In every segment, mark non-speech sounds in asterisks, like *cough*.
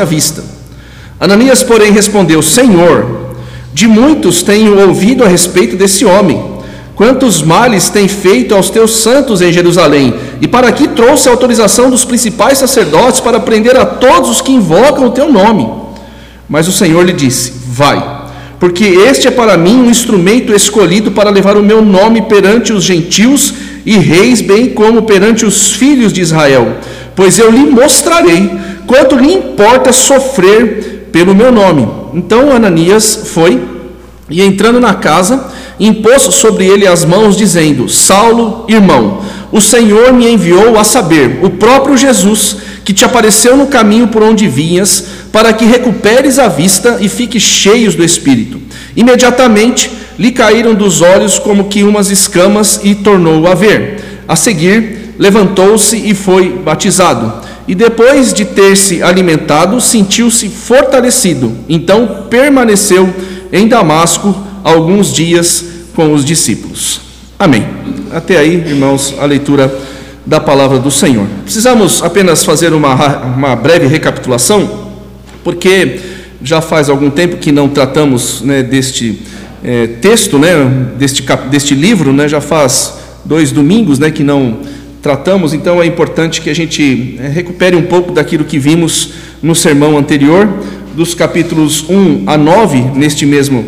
à vista. Ananias, porém, respondeu: Senhor, de muitos tenho ouvido a respeito desse homem Quantos males tem feito aos teus santos em Jerusalém? E para aqui trouxe a autorização dos principais sacerdotes para prender a todos os que invocam o teu nome. Mas o Senhor lhe disse: Vai, porque este é para mim um instrumento escolhido para levar o meu nome perante os gentios e reis, bem como perante os filhos de Israel. Pois eu lhe mostrarei quanto lhe importa sofrer pelo meu nome. Então Ananias foi e entrando na casa, impôs sobre ele as mãos, dizendo: Saulo, irmão, o Senhor me enviou a saber, o próprio Jesus, que te apareceu no caminho por onde vinhas, para que recuperes a vista e fiques cheios do Espírito. Imediatamente lhe caíram dos olhos como que umas escamas e tornou a ver. A seguir, levantou-se e foi batizado. E depois de ter se alimentado, sentiu-se fortalecido. Então permaneceu em Damasco alguns dias com os discípulos. Amém. Até aí, irmãos, a leitura da palavra do Senhor. Precisamos apenas fazer uma, uma breve recapitulação, porque já faz algum tempo que não tratamos né, deste é, texto, né, deste, deste livro, né, já faz dois domingos né, que não tratamos, então é importante que a gente é, recupere um pouco daquilo que vimos no sermão anterior, dos capítulos 1 a 9, neste mesmo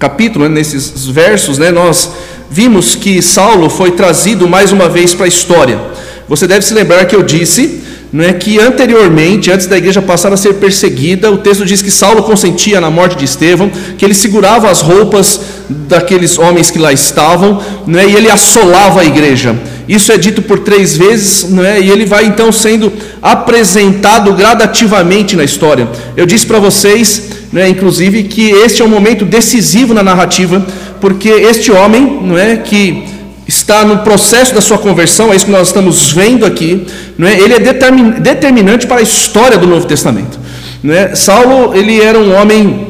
capítulo, né, nesses versos, né, nós vimos que Saulo foi trazido mais uma vez para a história. Você deve se lembrar que eu disse não é que anteriormente, antes da igreja passar a ser perseguida, o texto diz que Saulo consentia na morte de Estevão, que ele segurava as roupas daqueles homens que lá estavam, não é, e ele assolava a igreja. Isso é dito por três vezes, não é, e ele vai então sendo apresentado gradativamente na história. Eu disse para vocês né, inclusive, que este é um momento decisivo na narrativa, porque este homem, não é, que está no processo da sua conversão, é isso que nós estamos vendo aqui, não é, ele é determinante para a história do Novo Testamento. Não é? Saulo, ele era um homem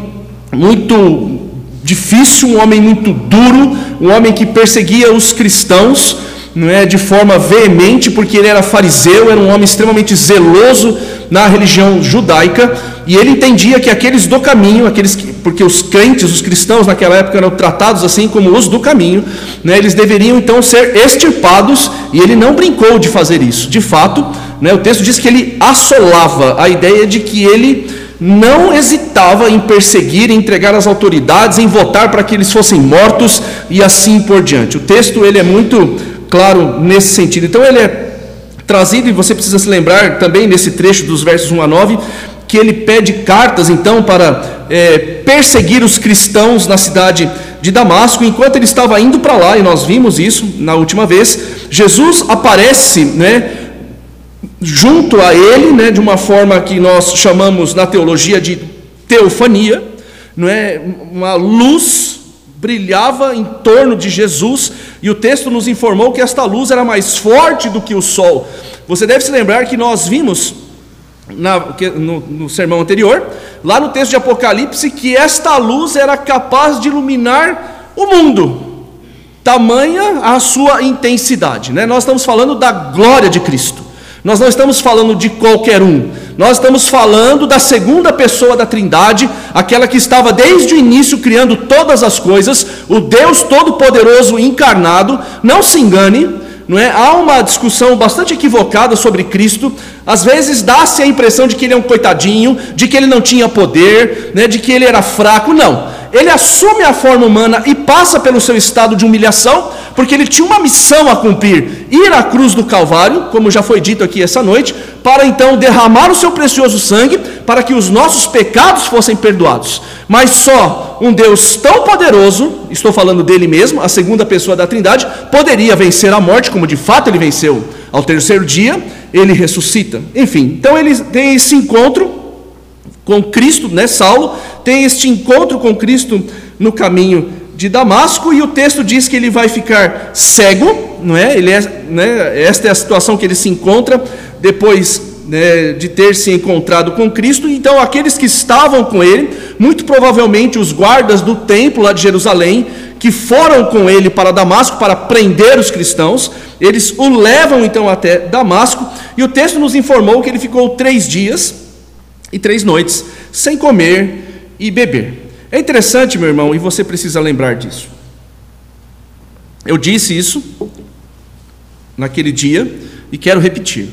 muito difícil, um homem muito duro, um homem que perseguia os cristãos, não é, de forma veemente, porque ele era fariseu, era um homem extremamente zeloso na religião judaica, e ele entendia que aqueles do caminho, aqueles que, porque os crentes, os cristãos naquela época eram tratados assim como os do caminho, né, eles deveriam então ser extirpados, e ele não brincou de fazer isso. De fato, né, o texto diz que ele assolava a ideia de que ele não hesitava em perseguir, em entregar às autoridades, em votar para que eles fossem mortos e assim por diante. O texto ele é muito claro nesse sentido. Então ele é trazido, e você precisa se lembrar também nesse trecho dos versos 1 a 9, que ele pede cartas então para é, perseguir os cristãos na cidade de Damasco, enquanto ele estava indo para lá, e nós vimos isso na última vez, Jesus aparece, né, junto a ele, né, de uma forma que nós chamamos na teologia de teofania, não é, uma luz brilhava em torno de Jesus, e o texto nos informou que esta luz era mais forte do que o sol. Você deve se lembrar que nós vimos na, no, no sermão anterior, lá no texto de Apocalipse, que esta luz era capaz de iluminar o mundo, tamanha a sua intensidade. Né? Nós estamos falando da glória de Cristo, nós não estamos falando de qualquer um, nós estamos falando da segunda pessoa da Trindade, aquela que estava desde o início criando todas as coisas, o Deus Todo-Poderoso encarnado. Não se engane, não é? Há uma discussão bastante equivocada sobre Cristo. Às vezes dá-se a impressão de que ele é um coitadinho, de que ele não tinha poder, né? de que ele era fraco. Não. Ele assume a forma humana e passa pelo seu estado de humilhação, porque ele tinha uma missão a cumprir: ir à cruz do Calvário, como já foi dito aqui essa noite, para então derramar o seu precioso sangue, para que os nossos pecados fossem perdoados. Mas só um Deus tão poderoso, estou falando dele mesmo, a segunda pessoa da Trindade, poderia vencer a morte, como de fato ele venceu. Ao terceiro dia, ele ressuscita. Enfim, então ele tem esse encontro com Cristo, né? Saulo tem este encontro com Cristo no caminho de Damasco e o texto diz que ele vai ficar cego, não é? Ele é, né? Esta é a situação que ele se encontra depois né, de ter se encontrado com Cristo. Então, aqueles que estavam com ele, muito provavelmente os guardas do templo lá de Jerusalém, que foram com ele para Damasco para prender os cristãos, eles o levam então até Damasco. E o texto nos informou que ele ficou três dias e três noites sem comer e beber. É interessante, meu irmão, e você precisa lembrar disso. Eu disse isso naquele dia e quero repetir.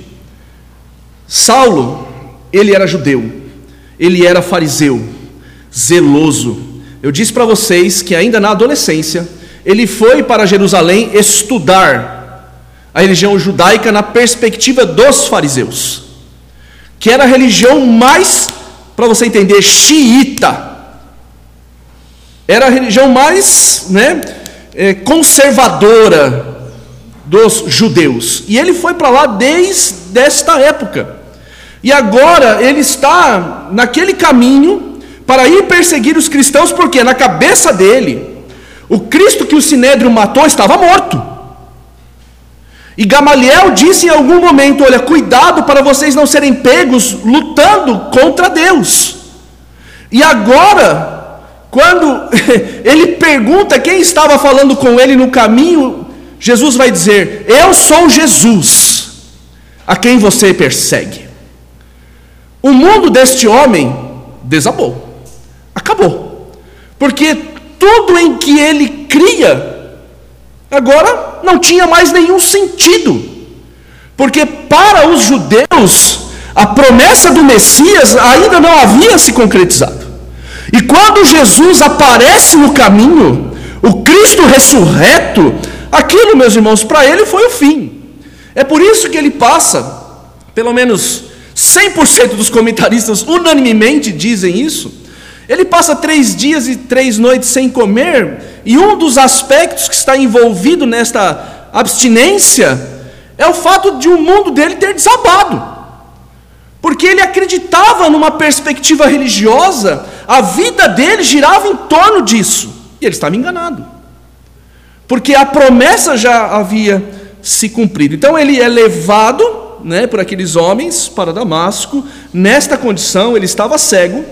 Saulo, ele era judeu, ele era fariseu, zeloso. Eu disse para vocês que ainda na adolescência, ele foi para Jerusalém estudar a religião judaica na perspectiva dos fariseus, que era a religião mais, para você entender, xiita. Era a religião mais né, é, conservadora dos judeus. E ele foi para lá desde esta época. E agora ele está naquele caminho para ir perseguir os cristãos, porque na cabeça dele, o Cristo que o sinédrio matou estava morto. E Gamaliel disse em algum momento: Olha, cuidado para vocês não serem pegos lutando contra Deus. E agora, quando *laughs* ele pergunta quem estava falando com ele no caminho, Jesus vai dizer: Eu sou Jesus, a quem você persegue. O mundo deste homem desabou, acabou, porque tudo em que ele cria, agora não tinha mais nenhum sentido, porque para os judeus, a promessa do Messias ainda não havia se concretizado. E quando Jesus aparece no caminho, o Cristo ressurreto, Aquilo, meus irmãos, para ele foi o fim. É por isso que ele passa, pelo menos 100% dos comentaristas unanimemente dizem isso. Ele passa três dias e três noites sem comer, e um dos aspectos que está envolvido nesta abstinência é o fato de o mundo dele ter desabado. Porque ele acreditava numa perspectiva religiosa, a vida dele girava em torno disso, e ele estava enganado porque a promessa já havia se cumprido. Então ele é levado né, por aqueles homens para Damasco, nesta condição, ele estava cego,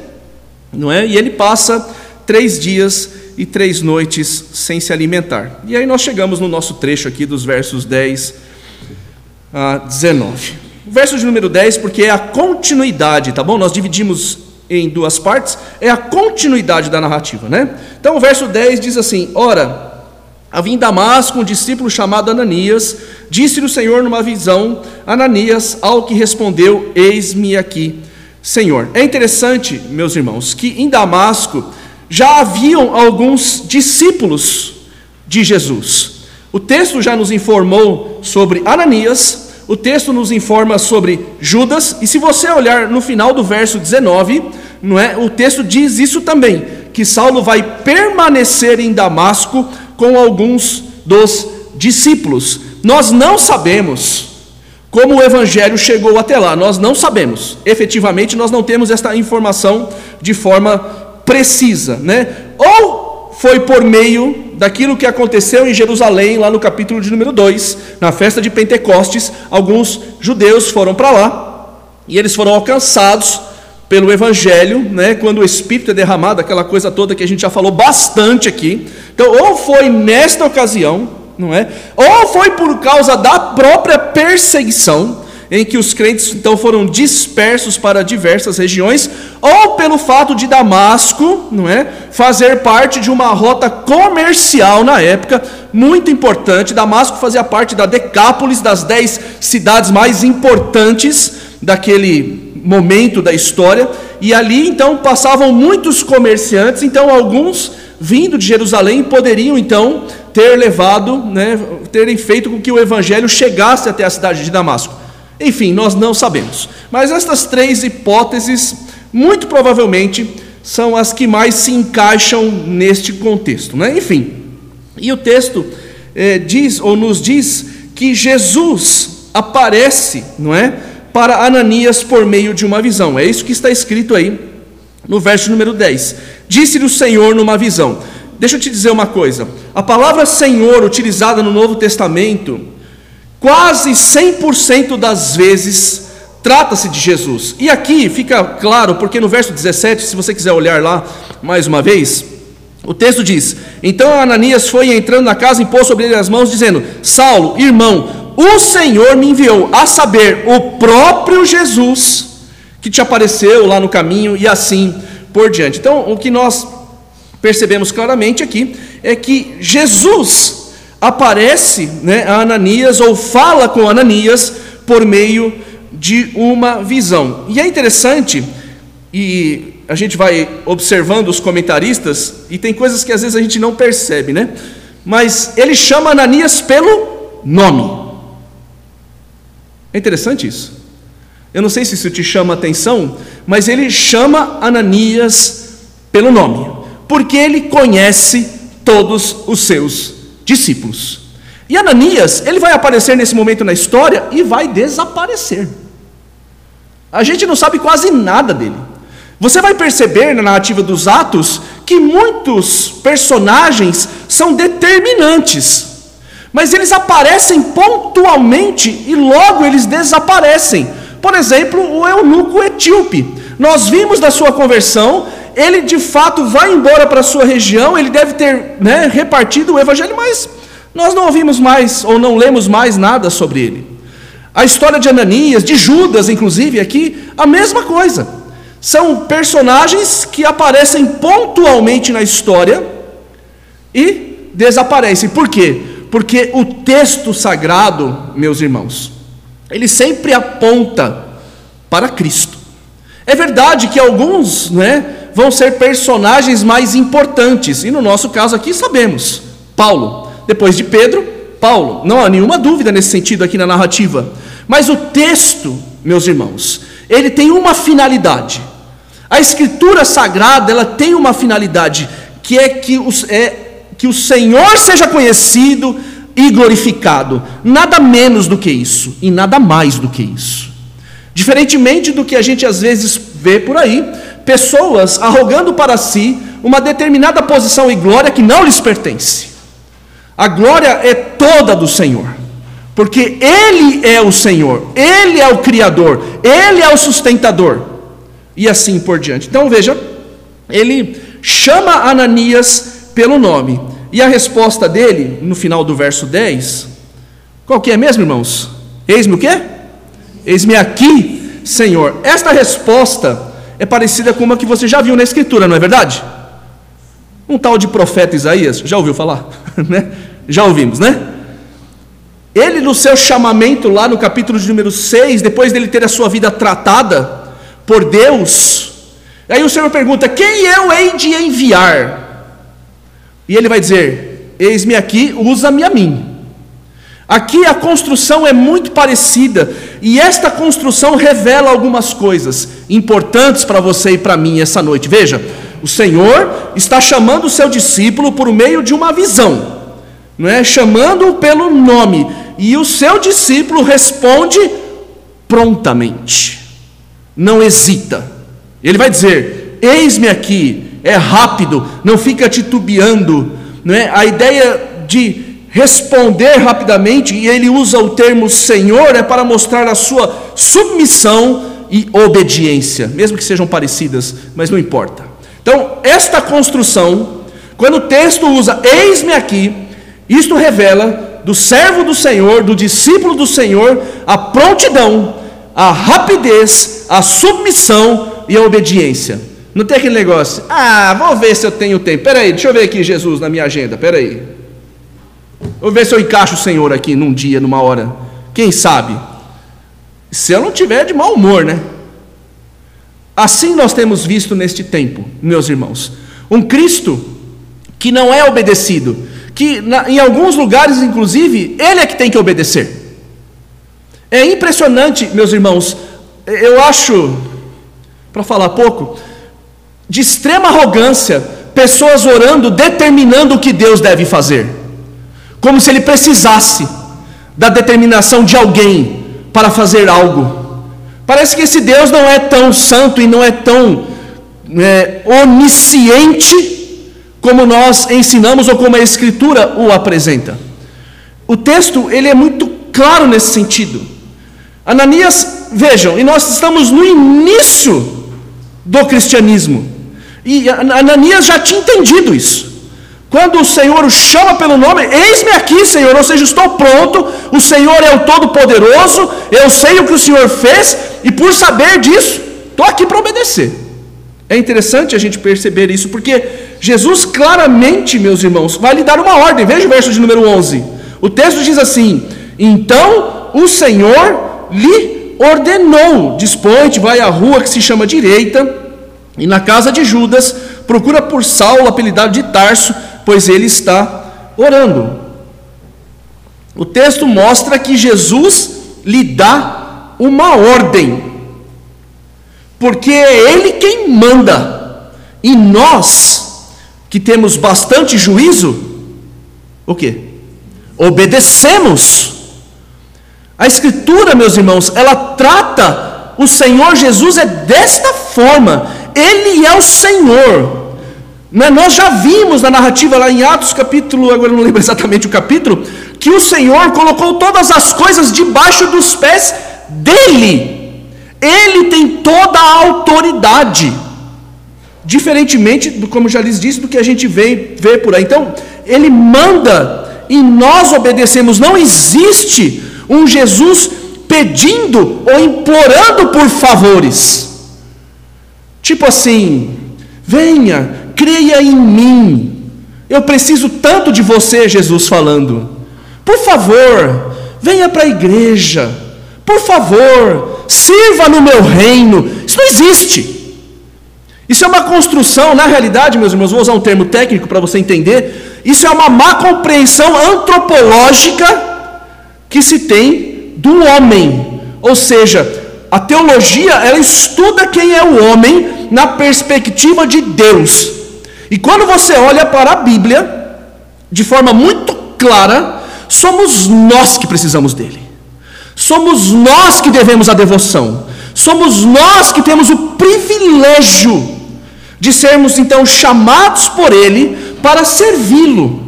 não é? e ele passa três dias e três noites sem se alimentar. E aí nós chegamos no nosso trecho aqui dos versos 10 a 19. O verso de número 10, porque é a continuidade, tá bom? Nós dividimos em duas partes, é a continuidade da narrativa, né? Então o verso 10 diz assim: Ora, Havia em Damasco um discípulo chamado Ananias, disse-lhe o Senhor numa visão, Ananias, ao que respondeu: Eis-me aqui, Senhor. É interessante, meus irmãos, que em Damasco já haviam alguns discípulos de Jesus. O texto já nos informou sobre Ananias, o texto nos informa sobre Judas, e se você olhar no final do verso 19, não é? O texto diz isso também, que Saulo vai permanecer em Damasco com alguns dos discípulos. Nós não sabemos como o evangelho chegou até lá, nós não sabemos. Efetivamente, nós não temos esta informação de forma precisa, né? Ou foi por meio daquilo que aconteceu em Jerusalém, lá no capítulo de número 2, na festa de Pentecostes, alguns judeus foram para lá e eles foram alcançados pelo Evangelho, né, quando o Espírito é derramado, aquela coisa toda que a gente já falou bastante aqui. Então, ou foi nesta ocasião, não é? Ou foi por causa da própria perseguição, em que os crentes então foram dispersos para diversas regiões, ou pelo fato de Damasco, não é, fazer parte de uma rota comercial na época muito importante. Damasco fazia parte da Decápolis, das dez cidades mais importantes daquele momento da história, e ali então passavam muitos comerciantes, então alguns vindo de Jerusalém poderiam então ter levado, né, terem feito com que o evangelho chegasse até a cidade de Damasco. Enfim, nós não sabemos. Mas estas três hipóteses, muito provavelmente, são as que mais se encaixam neste contexto. Né? Enfim, e o texto é, diz ou nos diz que Jesus aparece, não é? para Ananias por meio de uma visão. É isso que está escrito aí no verso número 10. Disse-lhe o Senhor numa visão. Deixa eu te dizer uma coisa. A palavra Senhor utilizada no Novo Testamento, quase 100% das vezes trata-se de Jesus. E aqui fica claro, porque no verso 17, se você quiser olhar lá mais uma vez, o texto diz: Então Ananias foi entrando na casa e pôs sobre ele as mãos, dizendo: Saulo, irmão, o Senhor me enviou, a saber, o próprio Jesus, que te apareceu lá no caminho e assim por diante. Então, o que nós percebemos claramente aqui é que Jesus aparece né, a Ananias ou fala com Ananias por meio de uma visão. E é interessante, e a gente vai observando os comentaristas, e tem coisas que às vezes a gente não percebe, né? Mas ele chama Ananias pelo nome. É interessante isso. Eu não sei se isso te chama atenção, mas ele chama Ananias pelo nome, porque ele conhece todos os seus discípulos. E Ananias, ele vai aparecer nesse momento na história e vai desaparecer. A gente não sabe quase nada dele. Você vai perceber na narrativa dos Atos que muitos personagens são determinantes, mas eles aparecem pontualmente e logo eles desaparecem. Por exemplo, o eunuco etíope. Nós vimos da sua conversão, ele de fato vai embora para a sua região, ele deve ter né, repartido o evangelho, mas nós não ouvimos mais ou não lemos mais nada sobre ele. A história de Ananias, de Judas, inclusive, aqui, a mesma coisa. São personagens que aparecem pontualmente na história e desaparecem. Por quê? Porque o texto sagrado, meus irmãos, ele sempre aponta para Cristo. É verdade que alguns né, vão ser personagens mais importantes, e no nosso caso aqui sabemos: Paulo. Depois de Pedro, Paulo. Não há nenhuma dúvida nesse sentido aqui na narrativa. Mas o texto, meus irmãos, ele tem uma finalidade. A escritura sagrada, ela tem uma finalidade, que é que, os, é que o Senhor seja conhecido e glorificado. Nada menos do que isso, e nada mais do que isso. Diferentemente do que a gente às vezes vê por aí, pessoas arrogando para si uma determinada posição e glória que não lhes pertence. A glória é toda do Senhor, porque Ele é o Senhor, Ele é o Criador, Ele é o sustentador, e assim por diante. Então veja, ele chama Ananias pelo nome, e a resposta dele, no final do verso 10, qual que é mesmo, irmãos? Eis-me o quê? Eis-me aqui, Senhor. Esta resposta é parecida com uma que você já viu na Escritura, não é verdade? Um tal de profeta Isaías, já ouviu falar? *laughs* né? Já ouvimos, né? Ele, no seu chamamento, lá no capítulo de número 6, depois dele ter a sua vida tratada por Deus, aí o Senhor pergunta: Quem eu hei de enviar? E ele vai dizer: Eis-me aqui, usa-me a mim. Aqui a construção é muito parecida, e esta construção revela algumas coisas importantes para você e para mim essa noite. Veja, o Senhor está chamando o seu discípulo por meio de uma visão, não é? Chamando-o pelo nome, e o seu discípulo responde prontamente. Não hesita. Ele vai dizer: "Eis-me aqui". É rápido, não fica titubeando, não é? A ideia de responder rapidamente, e ele usa o termo Senhor, é para mostrar a sua submissão e obediência, mesmo que sejam parecidas, mas não importa. Então, esta construção, quando o texto usa eis-me aqui, isto revela do servo do Senhor, do discípulo do Senhor, a prontidão, a rapidez, a submissão e a obediência. Não tem aquele negócio, ah, vou ver se eu tenho tempo. Peraí, deixa eu ver aqui Jesus na minha agenda, peraí. Vou ver se eu encaixo o Senhor aqui num dia, numa hora. Quem sabe? Se eu não tiver de mau humor, né? Assim nós temos visto neste tempo, meus irmãos, um Cristo que não é obedecido, que em alguns lugares, inclusive, ele é que tem que obedecer. É impressionante, meus irmãos, eu acho, para falar pouco, de extrema arrogância, pessoas orando, determinando o que Deus deve fazer, como se ele precisasse da determinação de alguém para fazer algo. Parece que esse Deus não é tão santo e não é tão é, onisciente como nós ensinamos ou como a Escritura o apresenta. O texto ele é muito claro nesse sentido. Ananias, vejam, e nós estamos no início do cristianismo. E Ananias já tinha entendido isso. Quando o Senhor o chama pelo nome, eis-me aqui, Senhor, ou seja, estou pronto, o Senhor é o Todo-Poderoso, eu sei o que o Senhor fez, e por saber disso, estou aqui para obedecer. É interessante a gente perceber isso, porque Jesus claramente, meus irmãos, vai lhe dar uma ordem. Veja o verso de número 11. O texto diz assim: Então o Senhor lhe ordenou: Dispõe-te, vai à rua que se chama Direita, e na casa de Judas, procura por Saulo, apelidado de Tarso, pois ele está orando. O texto mostra que Jesus lhe dá uma ordem, porque é Ele quem manda, e nós, que temos bastante juízo, o que? Obedecemos. A Escritura, meus irmãos, ela trata o Senhor Jesus é desta forma, Ele é o Senhor. Né? Nós já vimos na narrativa lá em Atos, capítulo, agora não lembro exatamente o capítulo, que o Senhor colocou todas as coisas debaixo dos pés dele. Ele tem toda a autoridade. Diferentemente do como já lhes disse, do que a gente vê, vê por aí. Então, ele manda e nós obedecemos. Não existe um Jesus pedindo ou implorando por favores. Tipo assim, venha, creia em mim. Eu preciso tanto de você, Jesus falando. Por favor, venha para a igreja. Por favor, sirva no meu reino. Isso não existe. Isso é uma construção, na realidade, meus irmãos, vou usar um termo técnico para você entender. Isso é uma má compreensão antropológica que se tem do homem. Ou seja, a teologia, ela estuda quem é o homem na perspectiva de Deus. E quando você olha para a Bíblia, de forma muito clara, somos nós que precisamos dele. Somos nós que devemos a devoção. Somos nós que temos o privilégio de sermos então chamados por ele para servi-lo.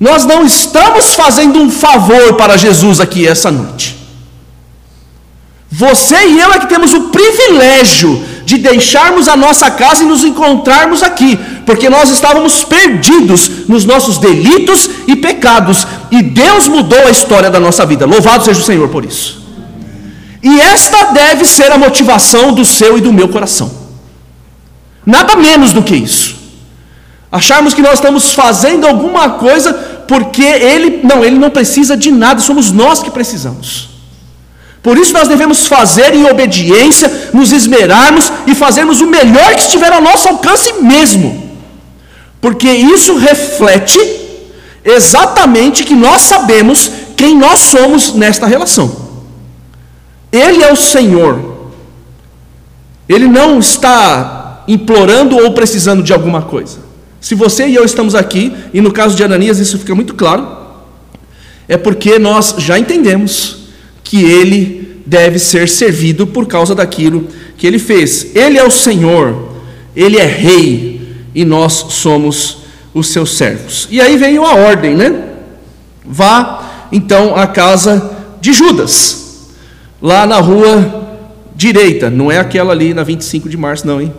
Nós não estamos fazendo um favor para Jesus aqui essa noite. Você e eu é que temos o privilégio de deixarmos a nossa casa e nos encontrarmos aqui, porque nós estávamos perdidos nos nossos delitos e pecados, e Deus mudou a história da nossa vida. Louvado seja o Senhor por isso. E esta deve ser a motivação do seu e do meu coração. Nada menos do que isso. Acharmos que nós estamos fazendo alguma coisa porque ele não, ele não precisa de nada, somos nós que precisamos. Por isso nós devemos fazer em obediência, nos esmerarmos e fazermos o melhor que estiver ao nosso alcance mesmo. Porque isso reflete exatamente que nós sabemos quem nós somos nesta relação. Ele é o Senhor. Ele não está implorando ou precisando de alguma coisa. Se você e eu estamos aqui, e no caso de Ananias isso fica muito claro, é porque nós já entendemos que ele deve ser servido por causa daquilo que ele fez. Ele é o Senhor, ele é rei e nós somos os seus servos. E aí veio a ordem, né? Vá então à casa de Judas, lá na rua direita, não é aquela ali na 25 de março, não, hein?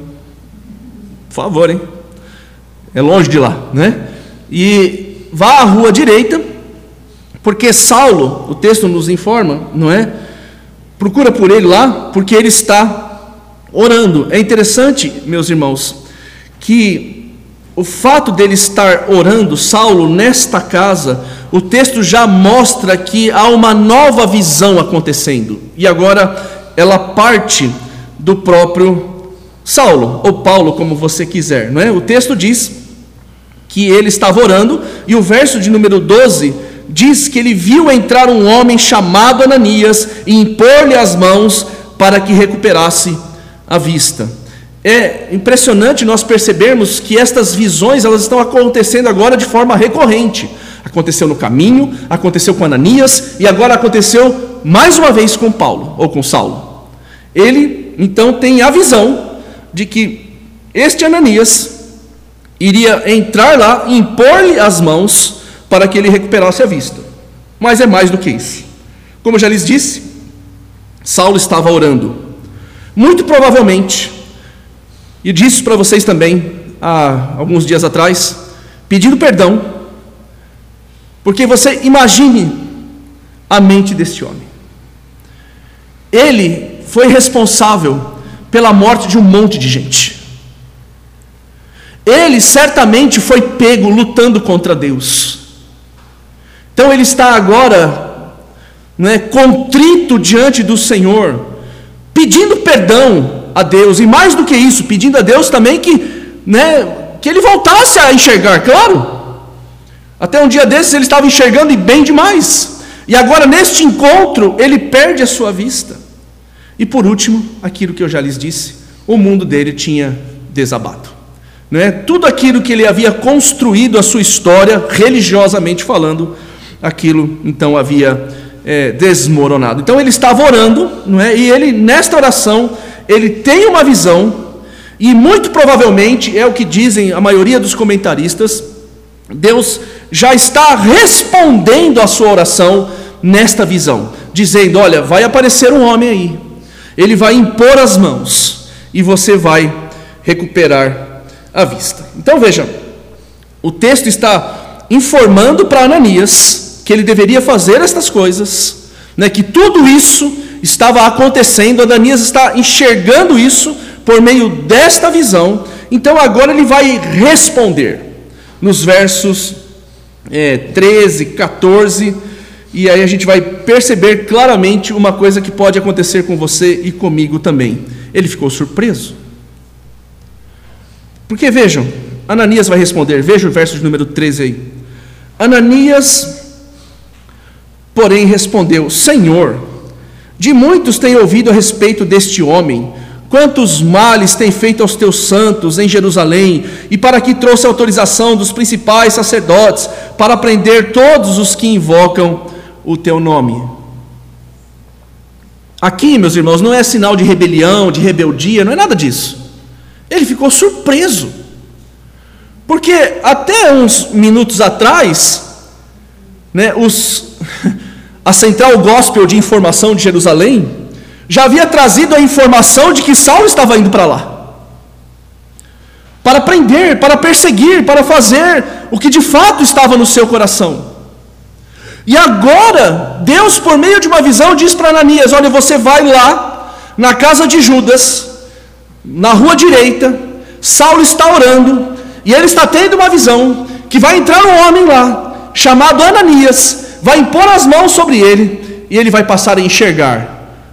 Por favor, hein? É longe de lá, né? E vá à rua direita, porque Saulo, o texto nos informa, não é? Procura por ele lá, porque ele está orando. É interessante, meus irmãos, que o fato dele estar orando, Saulo, nesta casa, o texto já mostra que há uma nova visão acontecendo. E agora ela parte do próprio Saulo, ou Paulo, como você quiser, não é? O texto diz que ele estava orando, e o verso de número 12 diz que ele viu entrar um homem chamado Ananias e impor-lhe as mãos para que recuperasse a vista. É impressionante nós percebermos que estas visões elas estão acontecendo agora de forma recorrente. Aconteceu no caminho, aconteceu com Ananias e agora aconteceu mais uma vez com Paulo ou com Saulo. Ele então tem a visão de que este Ananias iria entrar lá impor-lhe as mãos para que ele recuperasse a vista. Mas é mais do que isso. Como eu já lhes disse, Saulo estava orando. Muito provavelmente, e disse para vocês também há alguns dias atrás, pedindo perdão, porque você imagine a mente deste homem. Ele foi responsável pela morte de um monte de gente. Ele certamente foi pego lutando contra Deus. Então ele está agora né, contrito diante do Senhor, pedindo perdão a Deus, e mais do que isso, pedindo a Deus também que, né, que ele voltasse a enxergar, claro. Até um dia desses ele estava enxergando e bem demais. E agora, neste encontro, ele perde a sua vista. E por último, aquilo que eu já lhes disse, o mundo dele tinha desabado. Não é? Tudo aquilo que ele havia construído a sua história, religiosamente falando, aquilo então havia é, desmoronado. Então ele estava orando, não é? E ele nesta oração ele tem uma visão e muito provavelmente é o que dizem a maioria dos comentaristas. Deus já está respondendo à sua oração nesta visão, dizendo: Olha, vai aparecer um homem aí, ele vai impor as mãos e você vai recuperar a vista. Então veja, o texto está informando para Ananias que ele deveria fazer estas coisas, né, que tudo isso estava acontecendo, Ananias está enxergando isso por meio desta visão, então agora ele vai responder nos versos é, 13, 14, e aí a gente vai perceber claramente uma coisa que pode acontecer com você e comigo também. Ele ficou surpreso. Porque vejam, Ananias vai responder, veja o verso de número 13 aí. Ananias, porém, respondeu: Senhor, de muitos tenho ouvido a respeito deste homem Quantos males tem feito aos teus santos em Jerusalém, e para que trouxe autorização dos principais sacerdotes para prender todos os que invocam o teu nome. Aqui, meus irmãos, não é sinal de rebelião, de rebeldia, não é nada disso. Ele ficou surpreso. Porque até uns minutos atrás, né, os, *laughs* a central gospel de informação de Jerusalém já havia trazido a informação de que Saulo estava indo para lá para prender, para perseguir, para fazer o que de fato estava no seu coração. E agora, Deus, por meio de uma visão, diz para Ananias: Olha, você vai lá na casa de Judas, na rua direita, Saulo está orando, e ele está tendo uma visão que vai entrar um homem lá, chamado Ananias, vai impor as mãos sobre ele, e ele vai passar a enxergar.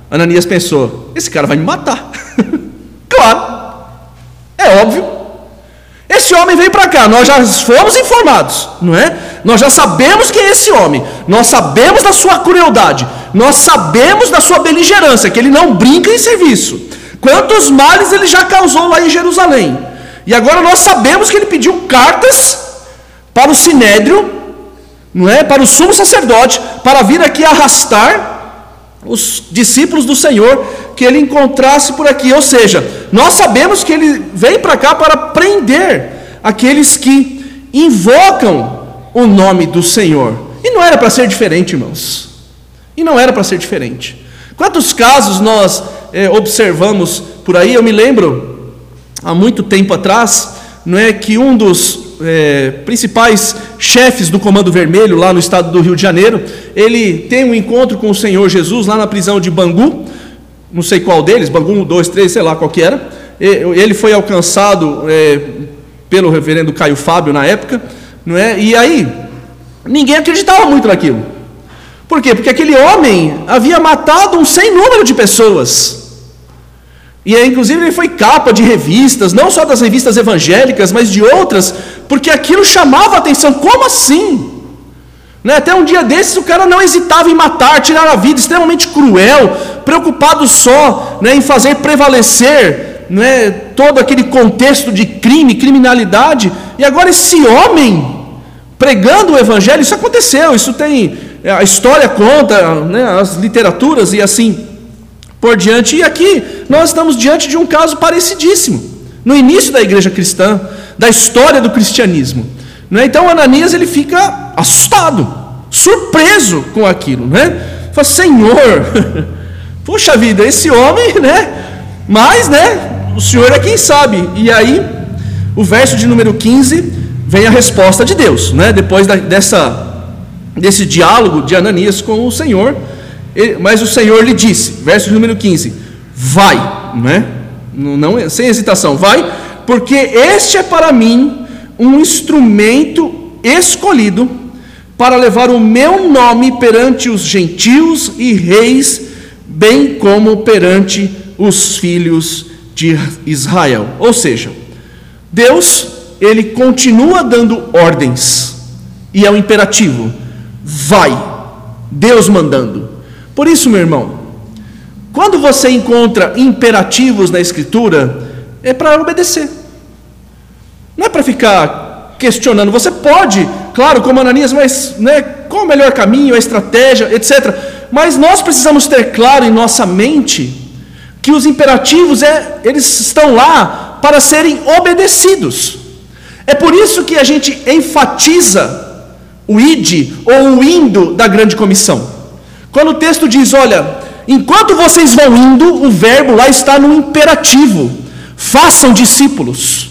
Ananias pensou: esse cara vai me matar. *laughs* claro, é óbvio. Esse homem veio para cá, nós já fomos informados, não é? Nós já sabemos quem é esse homem, nós sabemos da sua crueldade, nós sabemos da sua beligerância, que ele não brinca em serviço. Quantos males ele já causou lá em Jerusalém. E agora nós sabemos que ele pediu cartas para o sinédrio, não é? Para o sumo sacerdote, para vir aqui arrastar os discípulos do Senhor que ele encontrasse por aqui. Ou seja, nós sabemos que ele vem para cá para prender aqueles que invocam o nome do Senhor. E não era para ser diferente, irmãos. E não era para ser diferente. Quantos casos nós é, observamos por aí? Eu me lembro, há muito tempo atrás, não é que um dos é, principais chefes do Comando Vermelho, lá no estado do Rio de Janeiro, ele tem um encontro com o Senhor Jesus lá na prisão de Bangu, não sei qual deles, Bangu 1, 2, 3, sei lá qual que era. Ele foi alcançado é, pelo reverendo Caio Fábio na época, não é? E aí, ninguém acreditava muito naquilo. Por quê? Porque aquele homem havia matado um sem número de pessoas. E inclusive ele foi capa de revistas, não só das revistas evangélicas, mas de outras, porque aquilo chamava a atenção. Como assim? Né? Até um dia desses o cara não hesitava em matar, tirar a vida, extremamente cruel, preocupado só né, em fazer prevalecer né, todo aquele contexto de crime, criminalidade. E agora esse homem pregando o evangelho, isso aconteceu, isso tem a história conta, né, as literaturas e assim por diante. E aqui nós estamos diante de um caso parecidíssimo, no início da igreja cristã, da história do cristianismo. Né? Então Ananias ele fica assustado, surpreso com aquilo, né? Fala, Senhor, *laughs* puxa vida, esse homem, né? Mas, né? O Senhor é quem sabe. E aí, o verso de número 15 vem a resposta de Deus, né? Depois da, dessa desse diálogo de Ananias com o Senhor, mas o Senhor lhe disse, verso número 15: Vai, não é? não, sem hesitação, vai, porque este é para mim um instrumento escolhido para levar o meu nome perante os gentios e reis, bem como perante os filhos de Israel. Ou seja, Deus, ele continua dando ordens, e é um imperativo: vai, Deus mandando. Por isso, meu irmão, quando você encontra imperativos na Escritura, é para obedecer, não é para ficar questionando. Você pode, claro, como Ananias, mas né, qual o melhor caminho, a estratégia, etc. Mas nós precisamos ter claro em nossa mente que os imperativos é, eles estão lá para serem obedecidos. É por isso que a gente enfatiza o id ou o indo da grande comissão. Quando o texto diz, olha, enquanto vocês vão indo, o verbo lá está no imperativo. Façam discípulos.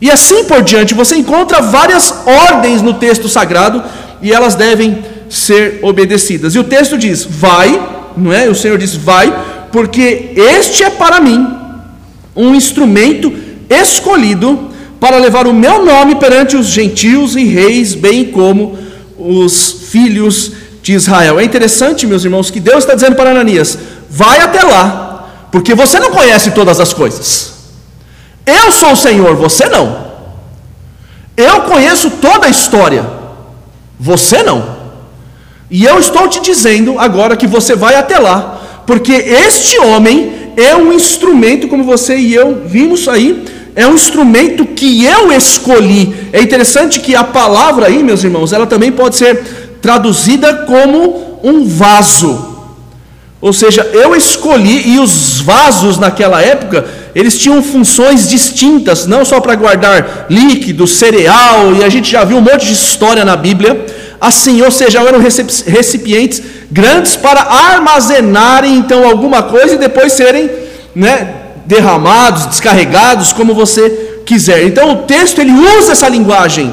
E assim por diante, você encontra várias ordens no texto sagrado e elas devem ser obedecidas. E o texto diz: "Vai", não é? O Senhor diz: "Vai, porque este é para mim um instrumento escolhido para levar o meu nome perante os gentios e reis, bem como os filhos de Israel. É interessante, meus irmãos, que Deus está dizendo para Ananias: vai até lá, porque você não conhece todas as coisas. Eu sou o Senhor, você não. Eu conheço toda a história, você não. E eu estou te dizendo agora que você vai até lá, porque este homem é um instrumento, como você e eu vimos aí, é um instrumento que eu escolhi. É interessante que a palavra aí, meus irmãos, ela também pode ser traduzida como um vaso. Ou seja, eu escolhi, e os vasos naquela época, eles tinham funções distintas, não só para guardar líquido, cereal, e a gente já viu um monte de história na Bíblia, assim, ou seja, eram recipientes grandes para armazenarem então alguma coisa e depois serem né, derramados, descarregados, como você quiser. Então o texto ele usa essa linguagem.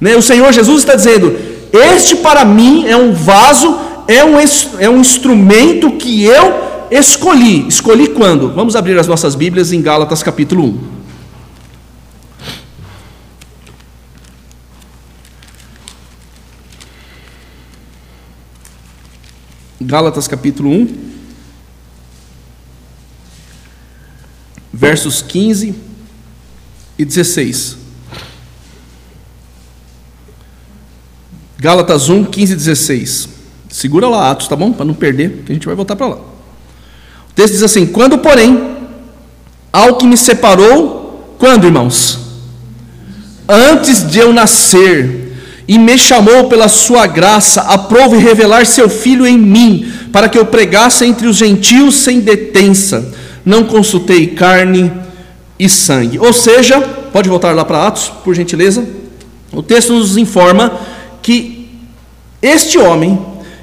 Né? O Senhor Jesus está dizendo: Este para mim é um vaso, é um, é um instrumento que eu escolhi. Escolhi quando? Vamos abrir as nossas Bíblias em Gálatas capítulo 1. Gálatas capítulo 1. versos 15 e 16. Gálatas 1, 15 e 16. Segura lá, Atos, tá bom? Para não perder, que a gente vai voltar para lá. O texto diz assim: Quando, porém, ao que me separou, quando, irmãos? Antes de eu nascer, e me chamou pela sua graça, aprove revelar seu filho em mim, para que eu pregasse entre os gentios sem detença não consultei carne e sangue. Ou seja, pode voltar lá para Atos, por gentileza. O texto nos informa que este homem,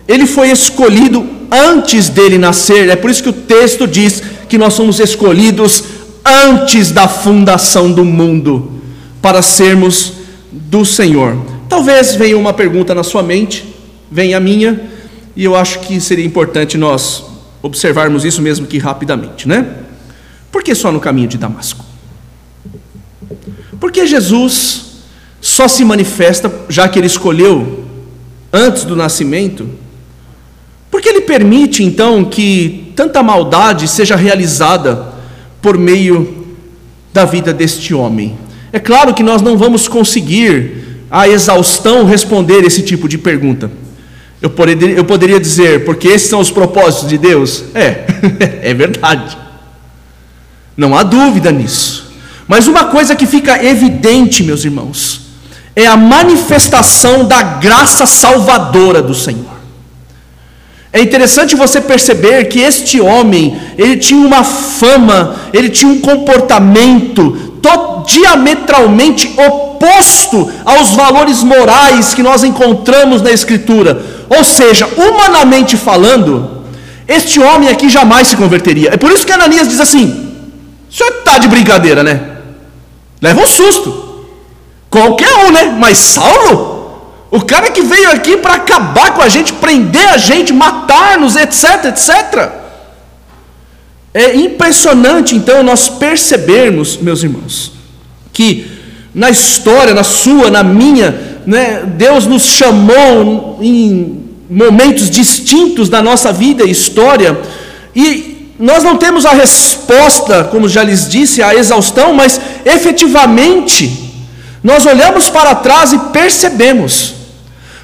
ele foi escolhido antes dele nascer. É por isso que o texto diz que nós somos escolhidos antes da fundação do mundo para sermos do Senhor. Talvez venha uma pergunta na sua mente, venha a minha, e eu acho que seria importante nós observarmos isso mesmo que rapidamente, né? Por que só no caminho de Damasco? Porque Jesus só se manifesta, já que ele escolheu antes do nascimento, porque ele permite então que tanta maldade seja realizada por meio da vida deste homem. É claro que nós não vamos conseguir a exaustão responder esse tipo de pergunta. Eu poderia, eu poderia dizer, porque esses são os propósitos de Deus? É, *laughs* é verdade. Não há dúvida nisso. Mas uma coisa que fica evidente, meus irmãos, é a manifestação da graça salvadora do Senhor. É interessante você perceber que este homem, ele tinha uma fama, ele tinha um comportamento diametralmente oposto aos valores morais que nós encontramos na Escritura. Ou seja, humanamente falando, este homem aqui jamais se converteria. É por isso que Ananias diz assim: o senhor está de brincadeira, né? Leva um susto. Qualquer um, né? Mas Saulo, o cara que veio aqui para acabar com a gente, prender a gente, matar-nos, etc, etc. É, impressionante então nós percebermos, meus irmãos, que na história, na sua, na minha, né, Deus nos chamou em momentos distintos da nossa vida e história, e nós não temos a resposta, como já lhes disse, a exaustão, mas efetivamente, nós olhamos para trás e percebemos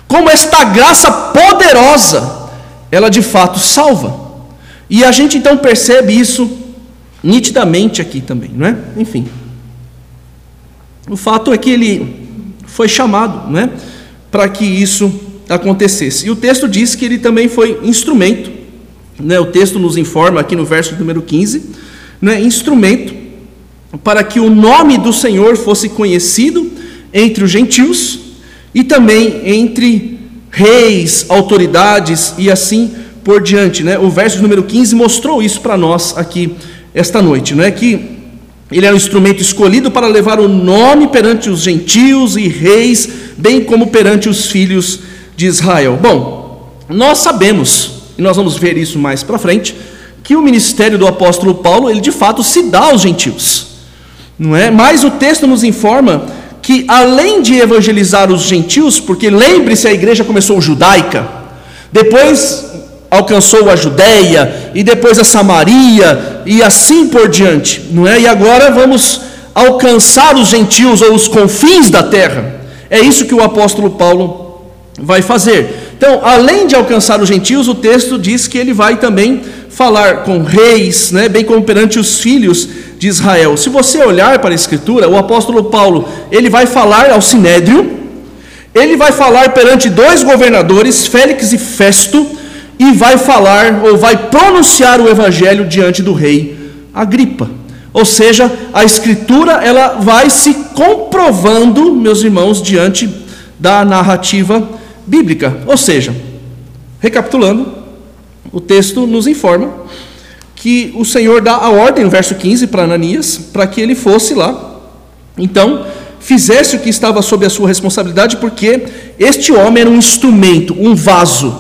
como esta graça poderosa, ela de fato salva. E a gente então percebe isso nitidamente aqui também, não é? Enfim. O fato é que ele foi chamado, não é? Para que isso acontecesse. E o texto diz que ele também foi instrumento, né? O texto nos informa aqui no verso número 15, né? Instrumento para que o nome do Senhor fosse conhecido entre os gentios e também entre reis, autoridades e assim por diante. Né? O verso número 15 mostrou isso para nós aqui esta noite, não é que ele era um instrumento escolhido para levar o nome perante os gentios e reis, bem como perante os filhos de Israel. Bom, nós sabemos, e nós vamos ver isso mais para frente, que o ministério do apóstolo Paulo, ele de fato se dá aos gentios. Não é? Mas o texto nos informa que além de evangelizar os gentios, porque lembre-se, a igreja começou judaica, depois alcançou a Judéia e depois a Samaria e assim por diante, não é? E agora vamos alcançar os gentios ou os confins da terra. É isso que o apóstolo Paulo vai fazer. Então, além de alcançar os gentios, o texto diz que ele vai também falar com reis, né, bem como perante os filhos de Israel. Se você olhar para a escritura, o apóstolo Paulo, ele vai falar ao sinédrio, ele vai falar perante dois governadores, Félix e Festo, e vai falar ou vai pronunciar o evangelho diante do rei Agripa. Ou seja, a escritura ela vai se comprovando, meus irmãos, diante da narrativa bíblica. Ou seja, recapitulando, o texto nos informa que o Senhor dá a ordem, no verso 15, para Ananias, para que ele fosse lá. Então, fizesse o que estava sob a sua responsabilidade, porque este homem era um instrumento, um vaso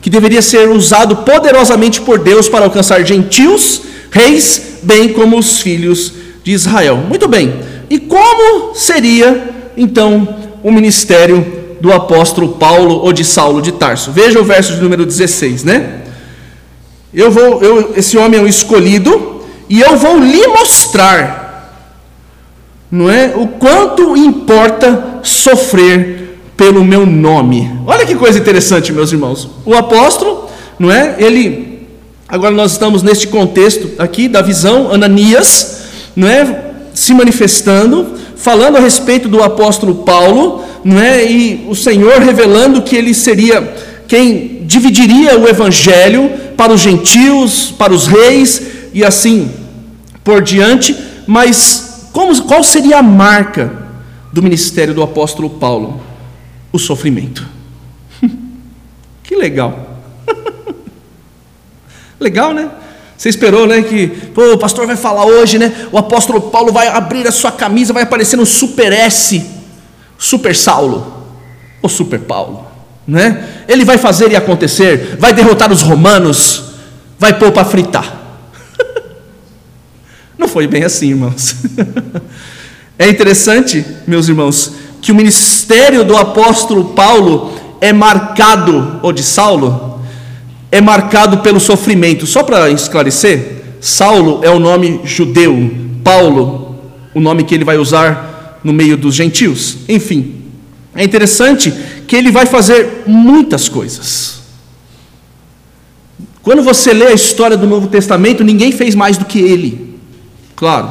que deveria ser usado poderosamente por Deus para alcançar gentios, reis, bem como os filhos de Israel. Muito bem. E como seria então o ministério do apóstolo Paulo ou de Saulo de Tarso? Veja o verso de número 16, né? Eu vou, eu, esse homem é um escolhido e eu vou lhe mostrar, não é, o quanto importa sofrer pelo meu nome. Olha que coisa interessante, meus irmãos. O apóstolo, não é? Ele agora nós estamos neste contexto aqui da visão Ananias, não é? Se manifestando, falando a respeito do apóstolo Paulo, não é? E o Senhor revelando que ele seria quem dividiria o evangelho para os gentios, para os reis e assim por diante, mas como, qual seria a marca do ministério do apóstolo Paulo? o sofrimento. *laughs* que legal. *laughs* legal, né? Você esperou, né, que pô, o pastor vai falar hoje, né? O apóstolo Paulo vai abrir a sua camisa, vai aparecer no Super S, Super Saulo, ou Super Paulo, né? Ele vai fazer e acontecer, vai derrotar os romanos, vai pôr para fritar. *laughs* Não foi bem assim, irmãos. *laughs* é interessante, meus irmãos, que o ministério do apóstolo Paulo é marcado, ou de Saulo, é marcado pelo sofrimento. Só para esclarecer, Saulo é o nome judeu, Paulo, o nome que ele vai usar no meio dos gentios. Enfim, é interessante que ele vai fazer muitas coisas. Quando você lê a história do Novo Testamento, ninguém fez mais do que ele. Claro,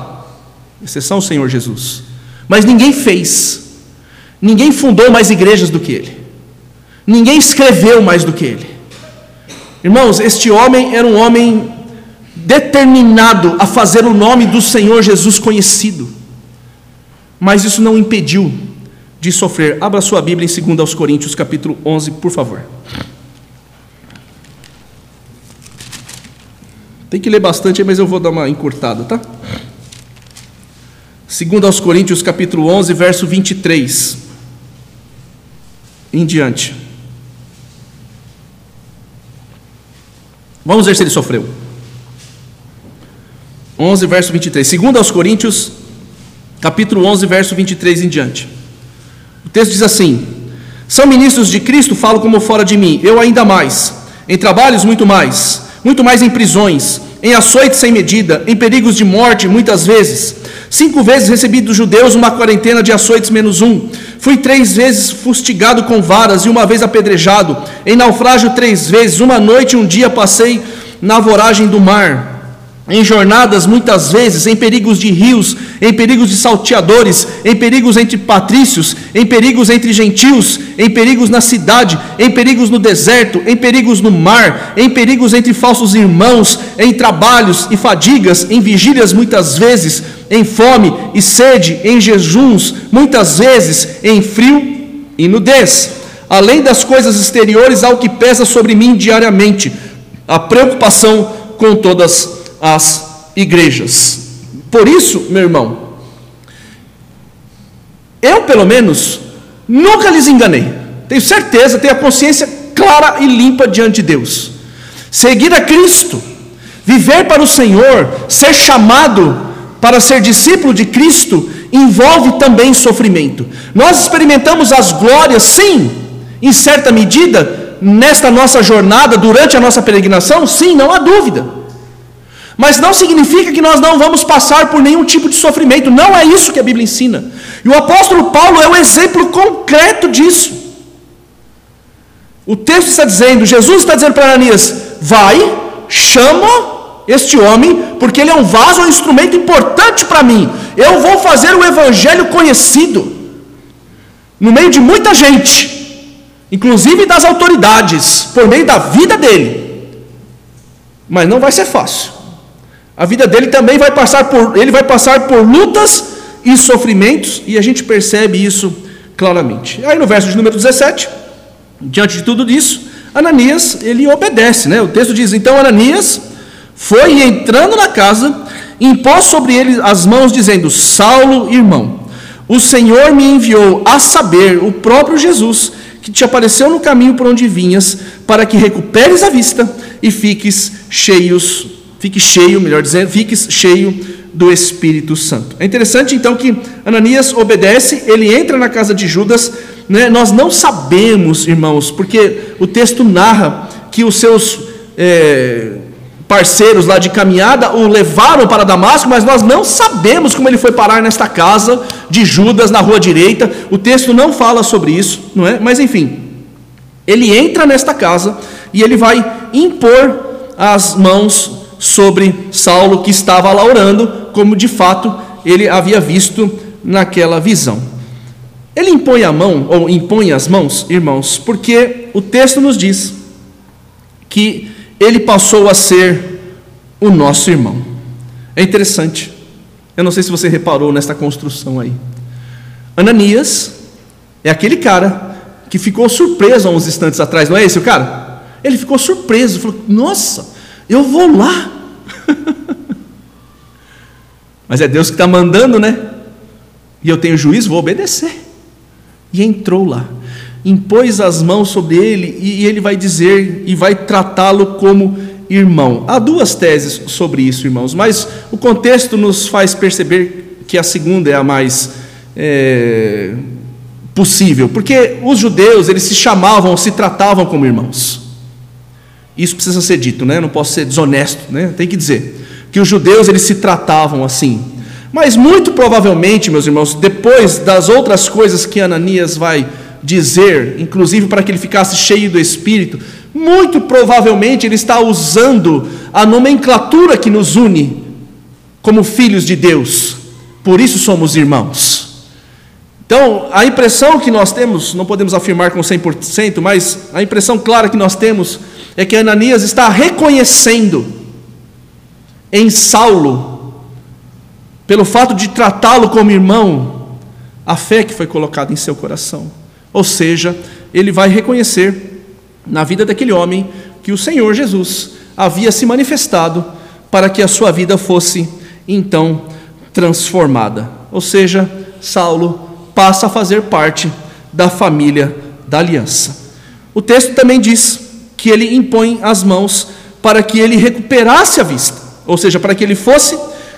exceção o Senhor Jesus. Mas ninguém fez. Ninguém fundou mais igrejas do que ele. Ninguém escreveu mais do que ele. Irmãos, este homem era um homem determinado a fazer o nome do Senhor Jesus conhecido. Mas isso não impediu de sofrer. Abra sua Bíblia em 2 Coríntios, capítulo 11, por favor. Tem que ler bastante, mas eu vou dar uma encurtada, tá? 2 Coríntios, capítulo 11, verso 23 em diante. Vamos ver se ele sofreu. 11, verso 23. Segundo aos Coríntios, capítulo 11, verso 23 em diante. Texto diz assim: São ministros de Cristo, falo como fora de mim, eu ainda mais, em trabalhos muito mais, muito mais em prisões, em açoites sem medida, em perigos de morte muitas vezes. Cinco vezes recebi dos judeus uma quarentena de açoites menos um. Fui três vezes fustigado com varas e uma vez apedrejado. Em naufrágio três vezes. Uma noite e um dia passei na voragem do mar em jornadas muitas vezes, em perigos de rios, em perigos de salteadores, em perigos entre patrícios, em perigos entre gentios, em perigos na cidade, em perigos no deserto, em perigos no mar, em perigos entre falsos irmãos, em trabalhos e fadigas, em vigílias muitas vezes, em fome e sede, em jejuns, muitas vezes em frio e nudez. Além das coisas exteriores, ao que pesa sobre mim diariamente, a preocupação com todas as as igrejas. Por isso, meu irmão, eu pelo menos nunca lhes enganei. Tenho certeza, tenho a consciência clara e limpa diante de Deus. Seguir a Cristo, viver para o Senhor, ser chamado para ser discípulo de Cristo, envolve também sofrimento. Nós experimentamos as glórias, sim, em certa medida, nesta nossa jornada, durante a nossa peregrinação, sim, não há dúvida. Mas não significa que nós não vamos passar por nenhum tipo de sofrimento. Não é isso que a Bíblia ensina. E o apóstolo Paulo é o exemplo concreto disso. O texto está dizendo, Jesus está dizendo para Ananias: vai, chama este homem, porque ele é um vaso, um instrumento importante para mim. Eu vou fazer o evangelho conhecido no meio de muita gente, inclusive das autoridades, por meio da vida dele. Mas não vai ser fácil. A vida dele também vai passar por, ele vai passar por lutas e sofrimentos, e a gente percebe isso claramente. Aí no verso de número 17, diante de tudo isso, Ananias, ele obedece, né? O texto diz: "Então Ananias foi entrando na casa, impôs sobre ele as mãos dizendo: Saulo, irmão, o Senhor me enviou a saber o próprio Jesus que te apareceu no caminho por onde vinhas, para que recuperes a vista e fiques cheios Fique cheio, melhor dizendo, fique cheio do Espírito Santo. É interessante então que Ananias obedece, ele entra na casa de Judas. Né? Nós não sabemos, irmãos, porque o texto narra que os seus é, parceiros lá de caminhada o levaram para Damasco, mas nós não sabemos como ele foi parar nesta casa de Judas na rua direita. O texto não fala sobre isso, não é? Mas enfim, ele entra nesta casa e ele vai impor as mãos sobre Saulo que estava lá orando, como de fato ele havia visto naquela visão. Ele impõe a mão, ou impõe as mãos, irmãos, porque o texto nos diz que ele passou a ser o nosso irmão. É interessante. Eu não sei se você reparou nesta construção aí. Ananias é aquele cara que ficou surpreso há uns instantes atrás, não é esse o cara? Ele ficou surpreso, falou: Nossa, eu vou lá. *laughs* Mas é Deus que está mandando, né? E eu tenho juízo, vou obedecer. E entrou lá, impôs as mãos sobre ele, e ele vai dizer e vai tratá-lo como irmão. Há duas teses sobre isso, irmãos, mas o contexto nos faz perceber que a segunda é a mais é, possível, porque os judeus eles se chamavam, se tratavam como irmãos. Isso precisa ser dito, né? não posso ser desonesto, né? tem que dizer que os judeus eles se tratavam assim. Mas muito provavelmente, meus irmãos, depois das outras coisas que Ananias vai dizer, inclusive para que ele ficasse cheio do Espírito, muito provavelmente ele está usando a nomenclatura que nos une como filhos de Deus. Por isso somos irmãos. Então, a impressão que nós temos, não podemos afirmar com 100%, mas a impressão clara que nós temos é que Ananias está reconhecendo em Saulo, pelo fato de tratá-lo como irmão, a fé que foi colocada em seu coração. Ou seja, ele vai reconhecer na vida daquele homem que o Senhor Jesus havia se manifestado para que a sua vida fosse então transformada. Ou seja, Saulo passa a fazer parte da família da aliança. O texto também diz que ele impõe as mãos para que ele recuperasse a vista, ou seja, para que ele fosse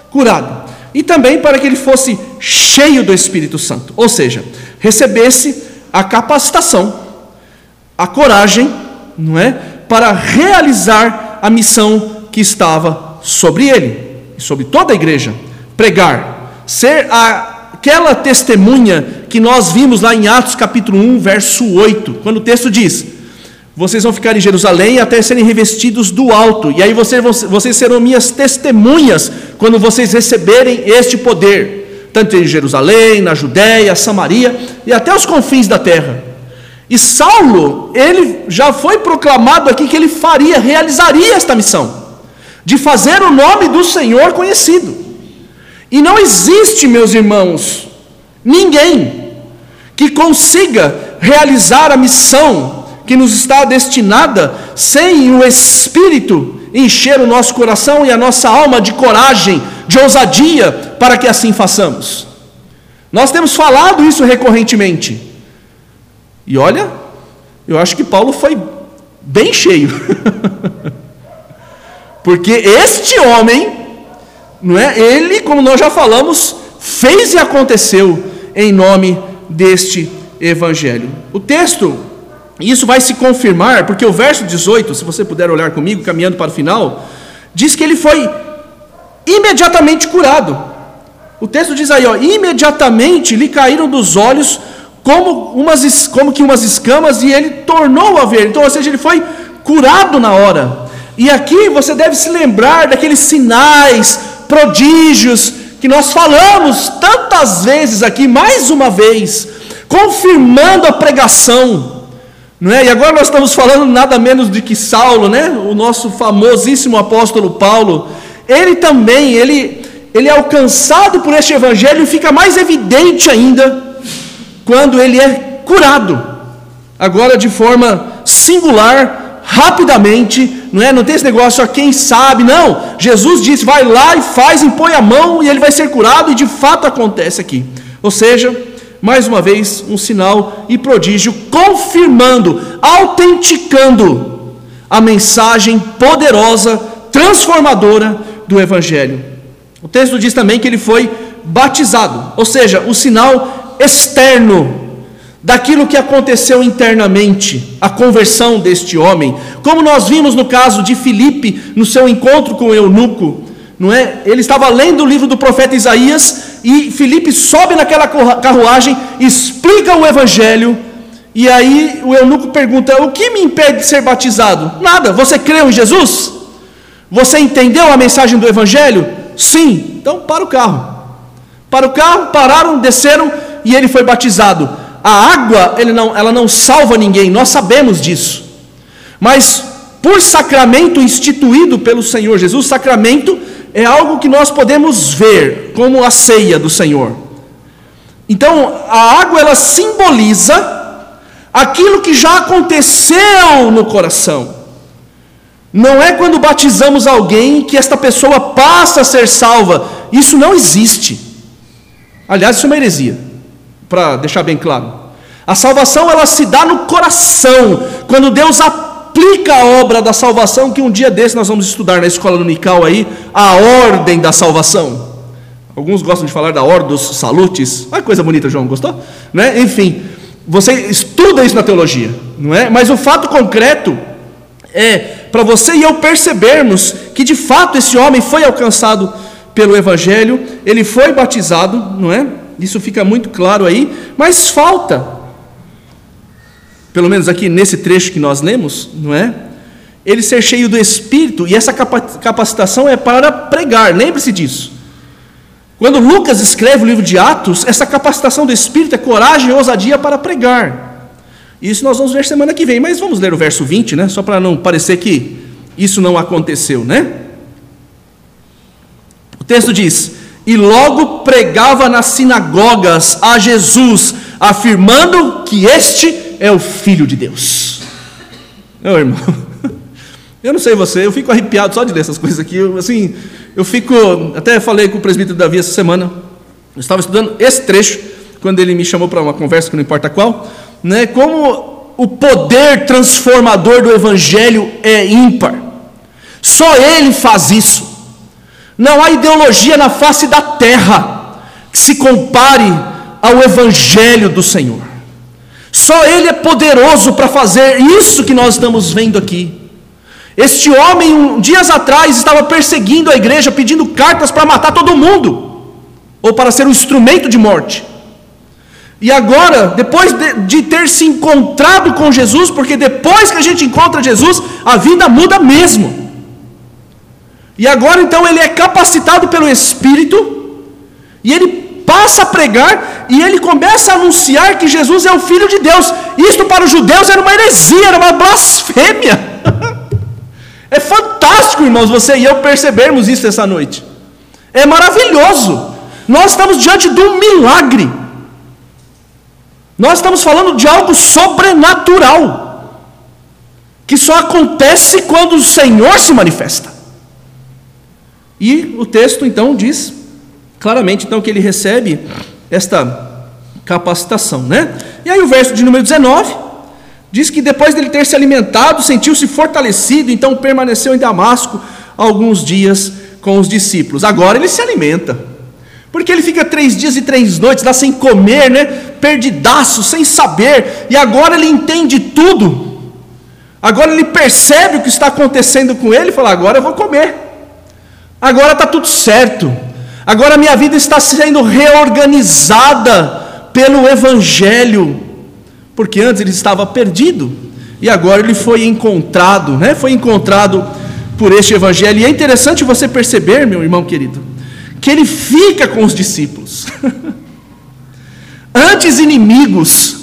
curado. E também para que ele fosse cheio do Espírito Santo, ou seja, recebesse a capacitação, a coragem, não é, para realizar a missão que estava sobre ele e sobre toda a igreja, pregar, ser aquela testemunha que nós vimos lá em Atos capítulo 1, verso 8, quando o texto diz: vocês vão ficar em Jerusalém até serem revestidos do alto, e aí vocês, vocês serão minhas testemunhas quando vocês receberem este poder, tanto em Jerusalém, na Judéia, Samaria e até os confins da terra. E Saulo, ele já foi proclamado aqui que ele faria, realizaria esta missão, de fazer o nome do Senhor conhecido. E não existe, meus irmãos, ninguém que consiga realizar a missão que nos está destinada, sem o Espírito encher o nosso coração e a nossa alma de coragem, de ousadia, para que assim façamos. Nós temos falado isso recorrentemente. E olha, eu acho que Paulo foi bem cheio. *laughs* Porque este homem, não é? Ele, como nós já falamos, fez e aconteceu em nome deste evangelho. O texto isso vai se confirmar, porque o verso 18, se você puder olhar comigo, caminhando para o final, diz que ele foi imediatamente curado. O texto diz aí, ó, imediatamente lhe caíram dos olhos como, umas, como que umas escamas e ele tornou a ver. Então, ou seja, ele foi curado na hora. E aqui você deve se lembrar daqueles sinais, prodígios que nós falamos tantas vezes aqui, mais uma vez, confirmando a pregação não é? E agora nós estamos falando nada menos de que Saulo, né? o nosso famosíssimo apóstolo Paulo, ele também, ele, ele é alcançado por este evangelho e fica mais evidente ainda quando ele é curado. Agora de forma singular, rapidamente, não é? Não tem esse negócio a quem sabe, não. Jesus disse: "Vai lá e faz, impõe a mão e ele vai ser curado" e de fato acontece aqui. Ou seja, mais uma vez, um sinal e prodígio, confirmando, autenticando a mensagem poderosa, transformadora do Evangelho. O texto diz também que ele foi batizado, ou seja, o sinal externo daquilo que aconteceu internamente, a conversão deste homem, como nós vimos no caso de Filipe, no seu encontro com o eunuco, não é? Ele estava lendo o livro do profeta Isaías e Filipe sobe naquela carruagem, explica o evangelho, e aí o eunuco pergunta: "O que me impede de ser batizado?" Nada. Você creu em Jesus? Você entendeu a mensagem do evangelho? Sim. Então para o carro. Para o carro, pararam, desceram e ele foi batizado. A água, não, ela não salva ninguém, nós sabemos disso. Mas por sacramento instituído pelo Senhor Jesus, sacramento é algo que nós podemos ver como a ceia do Senhor. Então, a água ela simboliza aquilo que já aconteceu no coração. Não é quando batizamos alguém que esta pessoa passa a ser salva. Isso não existe. Aliás, isso é uma heresia, para deixar bem claro. A salvação ela se dá no coração, quando Deus aplica aplica a obra da salvação, que um dia desse nós vamos estudar na escola dominical aí, a ordem da salvação. Alguns gostam de falar da ordem dos salutes. Ah, coisa bonita, João, gostou? Né? Enfim, você estuda isso na teologia, não é? Mas o fato concreto é para você e eu percebermos que de fato esse homem foi alcançado pelo evangelho, ele foi batizado, não é? Isso fica muito claro aí, mas falta pelo menos aqui nesse trecho que nós lemos, não é? Ele ser cheio do Espírito, e essa capacitação é para pregar, lembre-se disso. Quando Lucas escreve o livro de Atos, essa capacitação do Espírito é coragem e ousadia para pregar. Isso nós vamos ver semana que vem, mas vamos ler o verso 20, né? Só para não parecer que isso não aconteceu, né? O texto diz: E logo pregava nas sinagogas a Jesus, afirmando que este é o Filho de Deus. Meu irmão, *laughs* eu não sei você, eu fico arrepiado só de ler essas coisas aqui. Eu, assim, eu fico. Até falei com o presbítero Davi essa semana. Eu estava estudando esse trecho, quando ele me chamou para uma conversa, que não importa qual, né, como o poder transformador do Evangelho é ímpar. Só ele faz isso. Não há ideologia na face da terra que se compare ao Evangelho do Senhor. Só Ele é poderoso para fazer isso que nós estamos vendo aqui. Este homem, um, dias atrás, estava perseguindo a igreja, pedindo cartas para matar todo mundo, ou para ser um instrumento de morte. E agora, depois de, de, ter se encontrado com Jesus, porque depois que a gente encontra Jesus, a vida muda mesmo. E agora então ele é capacitado pelo Espírito, e ele passa a pregar, e ele começa a anunciar que Jesus é o Filho de Deus. Isto para os judeus era uma heresia, era uma blasfêmia. *laughs* É fantástico, irmãos, você e eu percebermos isso essa noite. É maravilhoso. Nós estamos diante de um milagre. Nós estamos falando de algo sobrenatural, que só acontece quando o Senhor se manifesta. E o texto então diz claramente então que ele recebe esta capacitação, né? E aí o verso de número 19 Diz que depois dele ter se alimentado, sentiu-se fortalecido, então permaneceu em Damasco alguns dias com os discípulos. Agora ele se alimenta, porque ele fica três dias e três noites lá sem comer, né? Perdidaço, sem saber, e agora ele entende tudo. Agora ele percebe o que está acontecendo com ele e fala: agora eu vou comer. Agora está tudo certo. Agora minha vida está sendo reorganizada pelo Evangelho porque antes ele estava perdido e agora ele foi encontrado, né? Foi encontrado por este evangelho. E é interessante você perceber, meu irmão querido, que ele fica com os discípulos. *laughs* antes inimigos,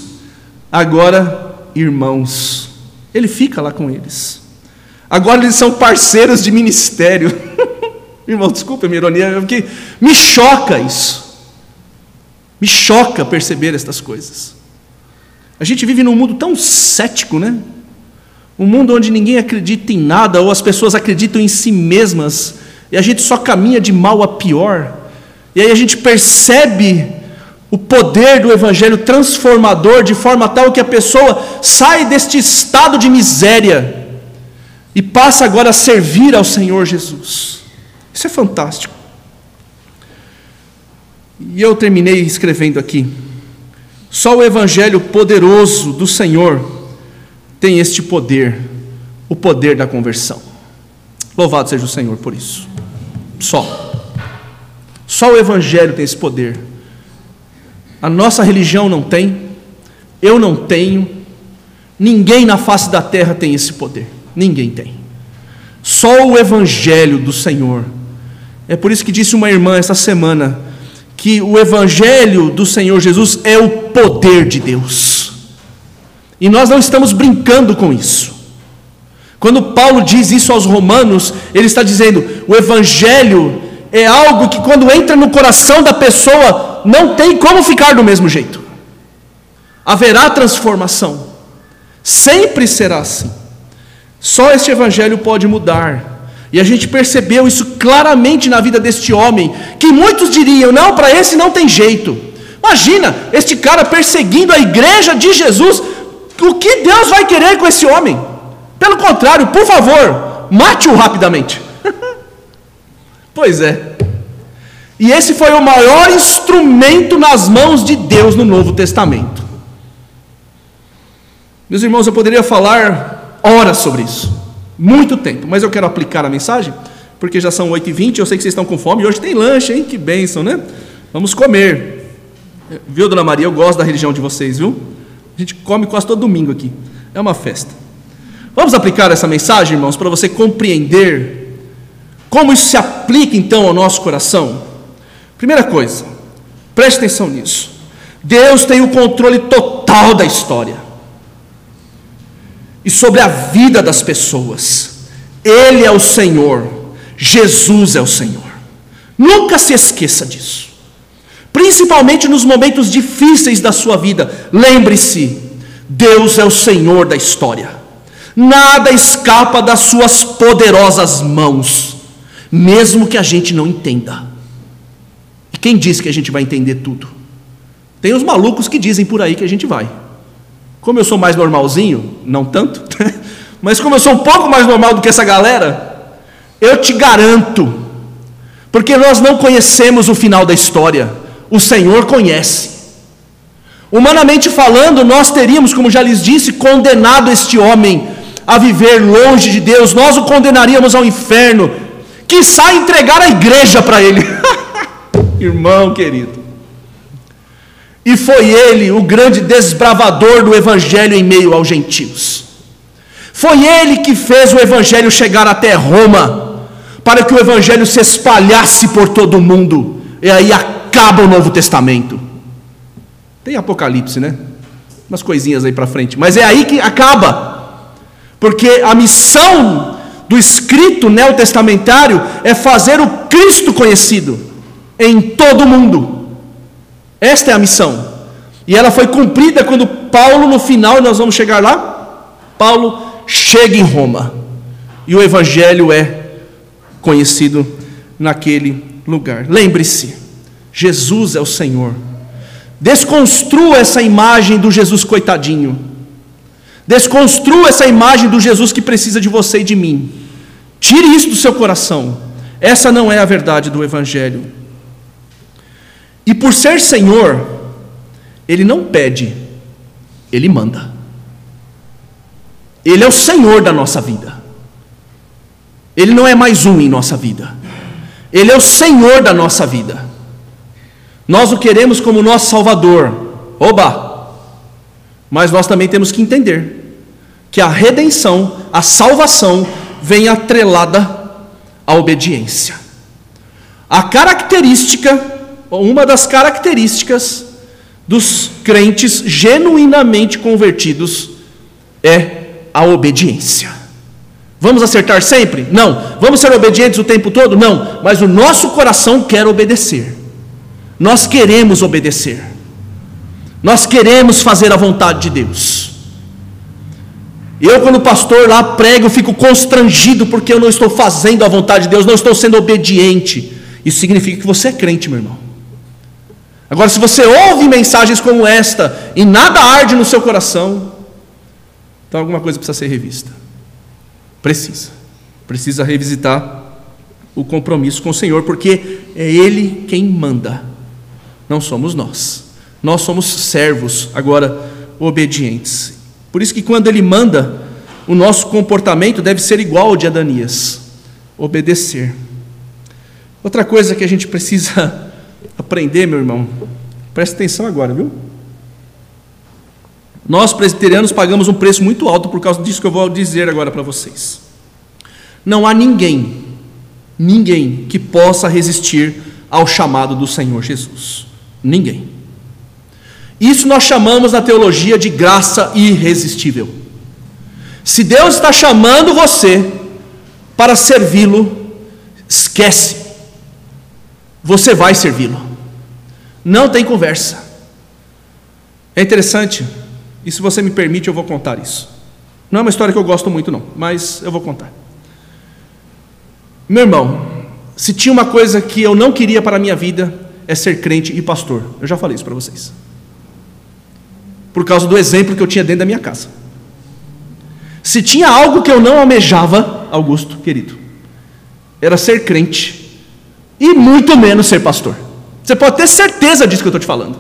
agora irmãos. Ele fica lá com eles. Agora eles são parceiros de ministério. *laughs* Irmão, desculpa a minha ironia, porque me choca isso. Me choca perceber estas coisas. A gente vive num mundo tão cético, né? Um mundo onde ninguém acredita em nada, ou as pessoas acreditam em si mesmas, e a gente só caminha de mal a pior. E aí a gente percebe o poder do Evangelho transformador, de forma tal que a pessoa sai deste estado de miséria e passa agora a servir ao Senhor Jesus. Isso é fantástico. E eu terminei escrevendo aqui. Só o Evangelho poderoso do Senhor tem este poder, o poder da conversão. Louvado seja o Senhor por isso. Só. Só o Evangelho tem esse poder. A nossa religião não tem, eu não tenho, ninguém na face da terra tem esse poder. Ninguém tem. Só o Evangelho do Senhor. É por isso que disse uma irmã essa semana que o Evangelho do Senhor Jesus é o poder de Deus. E nós não estamos brincando com isso. Quando Paulo diz isso aos Romanos, ele está dizendo: o Evangelho é algo que, quando entra no coração da pessoa, não tem como ficar do mesmo jeito. Haverá transformação. Sempre será assim. Só este Evangelho pode mudar e a gente percebeu isso claramente na vida deste homem, que muitos diriam: não, para esse não tem jeito. Imagina, este cara perseguindo a igreja de Jesus, o que Deus vai querer com esse homem? Pelo contrário, por favor, mate-o rapidamente. *laughs* pois é. E esse foi o maior instrumento nas mãos de Deus no Novo Testamento. Meus irmãos, eu poderia falar horas sobre isso muito tempo, mas eu quero aplicar a mensagem, porque já são 8h20, eu sei que vocês estão com fome, hoje tem lanche, hein? Que bênção, né? Vamos comer. Viu, dona Maria? Eu gosto da religião de vocês, viu? A gente come quase todo domingo aqui. É uma festa. Vamos aplicar essa mensagem, irmãos, para você compreender como isso se aplica então ao nosso coração. Primeira coisa, preste atenção nisso. Deus tem o controle total da história e sobre a vida das pessoas. Ele é o Senhor, Jesus é o Senhor. Nunca se esqueça disso. Principalmente nos momentos difíceis da sua vida, lembre-se: Deus é o Senhor da história. Nada escapa das suas poderosas mãos, mesmo que a gente não entenda. E quem diz que a gente vai entender tudo? Tem os malucos que dizem por aí que a gente vai. Como eu sou mais normalzinho, não tanto, *laughs* mas como eu sou um pouco mais normal do que essa galera, eu te garanto, Porque nós não conhecemos o final da história, o Senhor conhece. Humanamente falando, nós teríamos, como já lhes disse, condenado este homem a viver longe de Deus, nós o condenaríamos ao inferno, que sai entregar a igreja para ele. *laughs* Irmão querido. E foi ele o grande desbravador do evangelho em meio aos gentios. Foi ele que fez o evangelho chegar até Roma, para que o evangelho se espalhasse por todo o mundo. E aí acaba o Novo Testamento. Tem Apocalipse, né? Umas coisinhas aí para frente, mas é aí que acaba. Porque a missão do escrito neotestamentário é fazer o Cristo conhecido em todo o mundo. Esta é a missão. E ela foi cumprida quando Paulo, no final, nós vamos chegar lá, Paulo chega em Roma. E o evangelho é conhecido naquele lugar. Lembre-se, Jesus é o Senhor. Desconstrua essa imagem do Jesus coitadinho. Desconstrua essa imagem do Jesus que precisa de você e de mim. Tire isso do seu coração. Essa não é a verdade do Evangelho. E por ser Senhor, Ele não pede, Ele manda. Ele é o Senhor da nossa vida. Ele não é mais um em nossa vida. Ele é o Senhor da nossa vida. Nós o queremos como nosso Salvador. Oba! Mas nós também temos que entender que a redenção, a salvação, vem atrelada à obediência. A característica, uma das características dos crentes genuinamente convertidos é a obediência. Vamos acertar sempre? Não. Vamos ser obedientes o tempo todo? Não. Mas o nosso coração quer obedecer. Nós queremos obedecer. Nós queremos fazer a vontade de Deus. Eu, quando pastor lá prego, fico constrangido porque eu não estou fazendo a vontade de Deus, não estou sendo obediente. Isso significa que você é crente, meu irmão. Agora, se você ouve mensagens como esta e nada arde no seu coração, então alguma coisa precisa ser revista. Precisa. Precisa revisitar o compromisso com o Senhor, porque é Ele quem manda não somos nós. Nós somos servos, agora obedientes. Por isso que quando ele manda, o nosso comportamento deve ser igual ao de Adanias: obedecer. Outra coisa que a gente precisa aprender, meu irmão, preste atenção agora, viu? Nós presbiterianos pagamos um preço muito alto por causa disso que eu vou dizer agora para vocês. Não há ninguém, ninguém que possa resistir ao chamado do Senhor Jesus. Ninguém. Isso nós chamamos na teologia de graça irresistível. Se Deus está chamando você para servi-lo, esquece. Você vai servi-lo. Não tem conversa. É interessante, e se você me permite, eu vou contar isso. Não é uma história que eu gosto muito, não, mas eu vou contar. Meu irmão, se tinha uma coisa que eu não queria para a minha vida, é ser crente e pastor. Eu já falei isso para vocês. Por causa do exemplo que eu tinha dentro da minha casa. Se tinha algo que eu não almejava, Augusto, querido, era ser crente e muito menos ser pastor. Você pode ter certeza disso que eu estou te falando.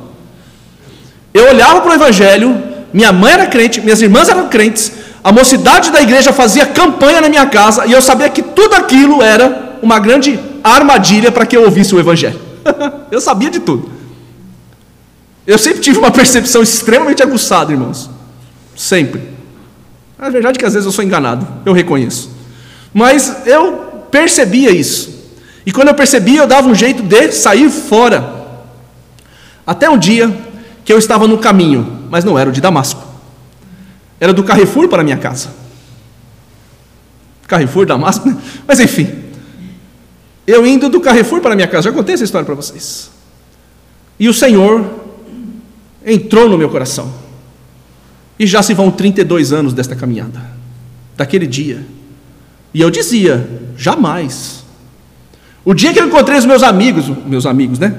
Eu olhava para o Evangelho, minha mãe era crente, minhas irmãs eram crentes, a mocidade da igreja fazia campanha na minha casa e eu sabia que tudo aquilo era uma grande armadilha para que eu ouvisse o Evangelho. *laughs* eu sabia de tudo. Eu sempre tive uma percepção extremamente aguçada, irmãos. Sempre. A verdade é que às vezes eu sou enganado, eu reconheço. Mas eu percebia isso. E quando eu percebia, eu dava um jeito de sair fora. Até um dia que eu estava no caminho, mas não era o de Damasco. Era do Carrefour para minha casa. Carrefour, Damasco, né? mas enfim. Eu indo do Carrefour para minha casa, já contei essa história para vocês. E o Senhor entrou no meu coração. E já se vão 32 anos desta caminhada, daquele dia. E eu dizia: jamais. O dia que eu encontrei os meus amigos, meus amigos, né?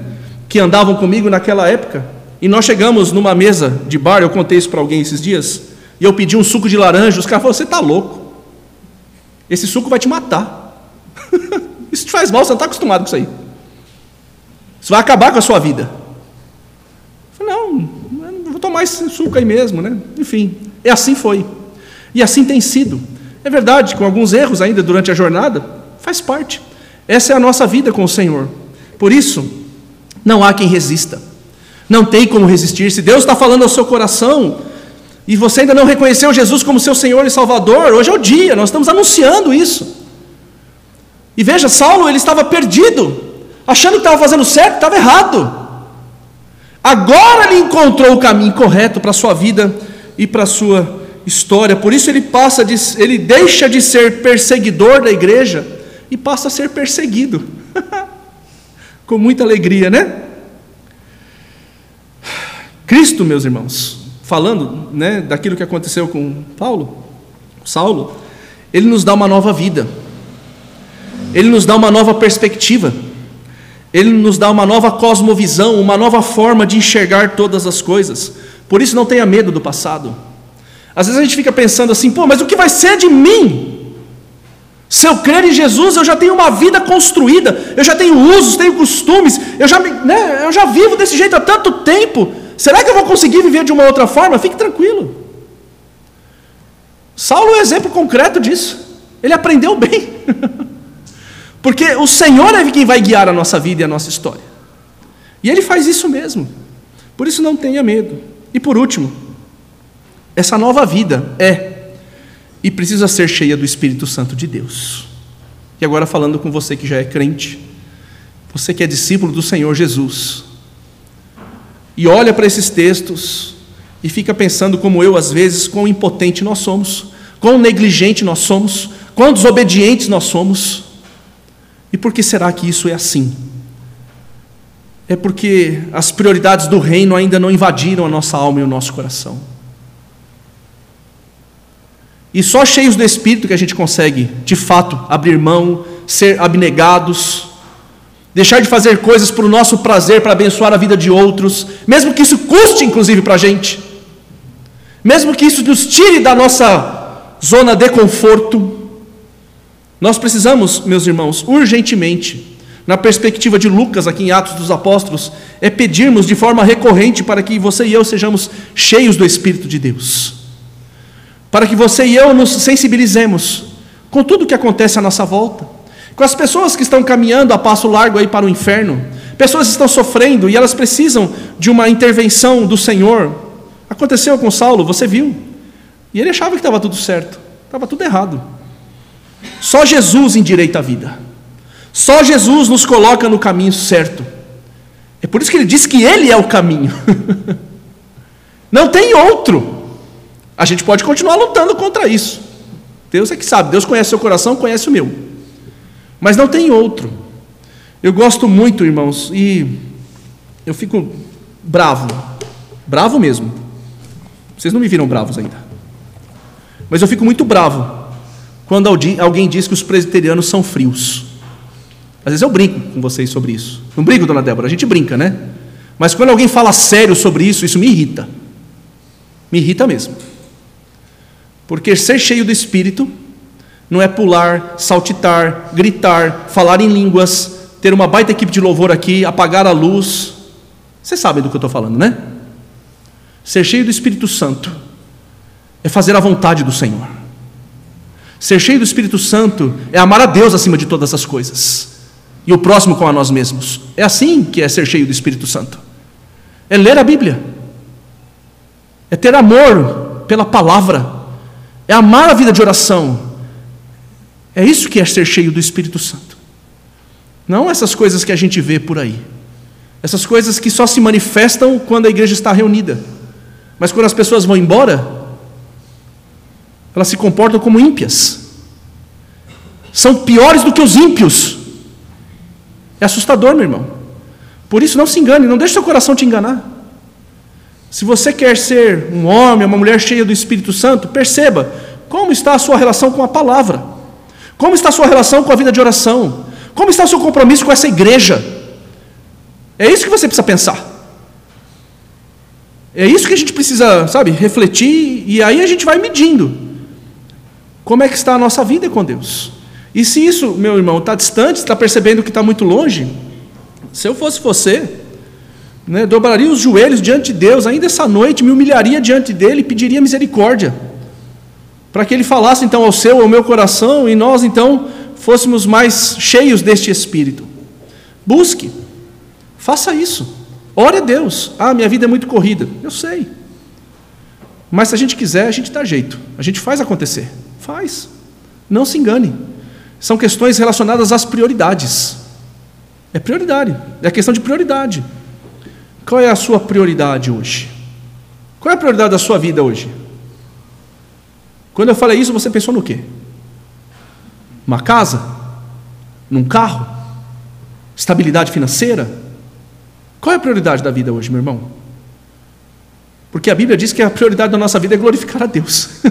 Que andavam comigo naquela época, e nós chegamos numa mesa de bar, eu contei isso para alguém esses dias, e eu pedi um suco de laranja, os caras falaram: você está louco? Esse suco vai te matar. *laughs* Isso te faz mal, você não está acostumado com isso aí. Isso vai acabar com a sua vida. Eu falei, não, vou tomar esse suco aí mesmo, né? Enfim, e assim foi. E assim tem sido. É verdade, com alguns erros ainda durante a jornada, faz parte. Essa é a nossa vida com o Senhor. Por isso, não há quem resista. Não tem como resistir. Se Deus está falando ao seu coração e você ainda não reconheceu Jesus como seu Senhor e Salvador, hoje é o dia, nós estamos anunciando isso. E veja, Saulo ele estava perdido, achando que estava fazendo certo, estava errado. Agora ele encontrou o caminho correto para a sua vida e para a sua história. Por isso ele passa de, ele deixa de ser perseguidor da igreja e passa a ser perseguido. *laughs* Com muita alegria, né? Cristo, meus irmãos, falando, né, daquilo que aconteceu com Paulo, Saulo, ele nos dá uma nova vida. Ele nos dá uma nova perspectiva. Ele nos dá uma nova cosmovisão, uma nova forma de enxergar todas as coisas. Por isso não tenha medo do passado. Às vezes a gente fica pensando assim, pô, mas o que vai ser de mim? Se eu crer em Jesus, eu já tenho uma vida construída, eu já tenho usos, tenho costumes, eu já, né, eu já vivo desse jeito há tanto tempo. Será que eu vou conseguir viver de uma outra forma? Fique tranquilo. Saulo é um exemplo concreto disso. Ele aprendeu bem. *laughs* Porque o Senhor é quem vai guiar a nossa vida e a nossa história. E Ele faz isso mesmo. Por isso não tenha medo. E por último, essa nova vida é e precisa ser cheia do Espírito Santo de Deus. E agora falando com você que já é crente, você que é discípulo do Senhor Jesus, e olha para esses textos e fica pensando, como eu às vezes, quão impotente nós somos, quão negligente nós somos, quão desobedientes nós somos. E por que será que isso é assim? É porque as prioridades do reino ainda não invadiram a nossa alma e o nosso coração. E só cheios do Espírito que a gente consegue, de fato, abrir mão, ser abnegados, deixar de fazer coisas para o nosso prazer, para abençoar a vida de outros, mesmo que isso custe, inclusive, para a gente, mesmo que isso nos tire da nossa zona de conforto. Nós precisamos, meus irmãos, urgentemente, na perspectiva de Lucas, aqui em Atos dos Apóstolos, é pedirmos de forma recorrente para que você e eu sejamos cheios do Espírito de Deus para que você e eu nos sensibilizemos com tudo o que acontece à nossa volta, com as pessoas que estão caminhando a passo largo aí para o inferno, pessoas que estão sofrendo e elas precisam de uma intervenção do Senhor. Aconteceu com Saulo, você viu, e ele achava que estava tudo certo, estava tudo errado. Só Jesus endireita a vida, só Jesus nos coloca no caminho certo. É por isso que ele diz que Ele é o caminho, *laughs* não tem outro. A gente pode continuar lutando contra isso. Deus é que sabe, Deus conhece seu coração, conhece o meu. Mas não tem outro. Eu gosto muito, irmãos, e eu fico bravo. Bravo mesmo. Vocês não me viram bravos ainda. Mas eu fico muito bravo quando alguém diz que os presbiterianos são frios. Às vezes eu brinco com vocês sobre isso. Não brinco, dona Débora? A gente brinca, né? Mas quando alguém fala sério sobre isso, isso me irrita. Me irrita mesmo. Porque ser cheio do Espírito não é pular, saltitar, gritar, falar em línguas, ter uma baita equipe de louvor aqui, apagar a luz. Vocês sabem do que eu estou falando, né? Ser cheio do Espírito Santo é fazer a vontade do Senhor. Ser cheio do Espírito Santo é amar a Deus acima de todas as coisas e o próximo com a nós mesmos. É assim que é ser cheio do Espírito Santo. É ler a Bíblia. É ter amor pela palavra é amar a vida de oração. É isso que é ser cheio do Espírito Santo. Não essas coisas que a gente vê por aí. Essas coisas que só se manifestam quando a igreja está reunida. Mas quando as pessoas vão embora, elas se comportam como ímpias. São piores do que os ímpios. É assustador, meu irmão. Por isso, não se engane, não deixe seu coração te enganar. Se você quer ser um homem, uma mulher cheia do Espírito Santo, perceba como está a sua relação com a palavra, como está a sua relação com a vida de oração, como está o seu compromisso com essa igreja. É isso que você precisa pensar. É isso que a gente precisa, sabe, refletir e aí a gente vai medindo. Como é que está a nossa vida com Deus? E se isso, meu irmão, está distante, está percebendo que está muito longe, Se eu fosse você, né, dobraria os joelhos diante de Deus, ainda essa noite me humilharia diante dele e pediria misericórdia, para que ele falasse então ao seu, ao meu coração e nós então fôssemos mais cheios deste Espírito. Busque, faça isso, ore a Deus. Ah, minha vida é muito corrida, eu sei, mas se a gente quiser, a gente dá jeito, a gente faz acontecer, faz, não se engane. São questões relacionadas às prioridades. É prioridade, é questão de prioridade. Qual é a sua prioridade hoje? Qual é a prioridade da sua vida hoje? Quando eu falei isso, você pensou no quê? Uma casa? Num carro? Estabilidade financeira? Qual é a prioridade da vida hoje, meu irmão? Porque a Bíblia diz que a prioridade da nossa vida é glorificar a Deus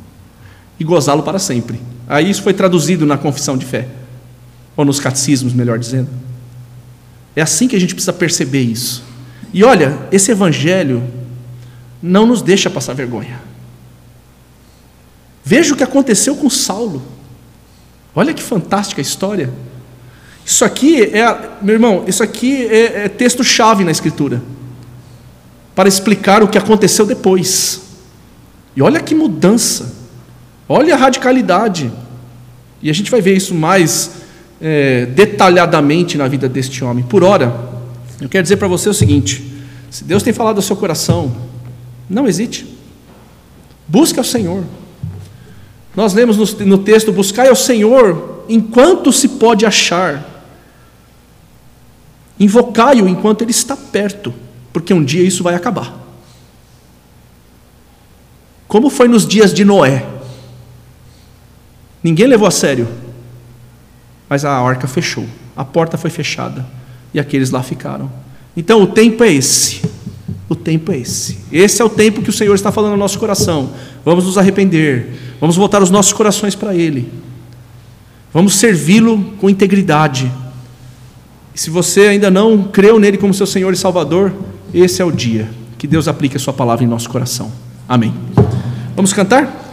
*laughs* e gozá-lo para sempre. Aí isso foi traduzido na confissão de fé, ou nos catecismos, melhor dizendo. É assim que a gente precisa perceber isso. E olha, esse evangelho não nos deixa passar vergonha. Veja o que aconteceu com Saulo. Olha que fantástica história. Isso aqui é, meu irmão, isso aqui é, é texto-chave na Escritura para explicar o que aconteceu depois. E olha que mudança. Olha a radicalidade. E a gente vai ver isso mais é, detalhadamente na vida deste homem. Por ora, eu quero dizer para você o seguinte: se Deus tem falado ao seu coração, não hesite. Busque ao Senhor. Nós lemos no, no texto: buscai ao Senhor enquanto se pode achar. Invocai-o enquanto ele está perto, porque um dia isso vai acabar. Como foi nos dias de Noé? Ninguém levou a sério. Mas a arca fechou, a porta foi fechada e aqueles lá ficaram. Então o tempo é esse. O tempo é esse. Esse é o tempo que o Senhor está falando no nosso coração. Vamos nos arrepender, vamos voltar os nossos corações para Ele. Vamos servi-lo com integridade. E se você ainda não creu nele como seu Senhor e Salvador, esse é o dia que Deus aplique a sua palavra em nosso coração. Amém. Vamos cantar?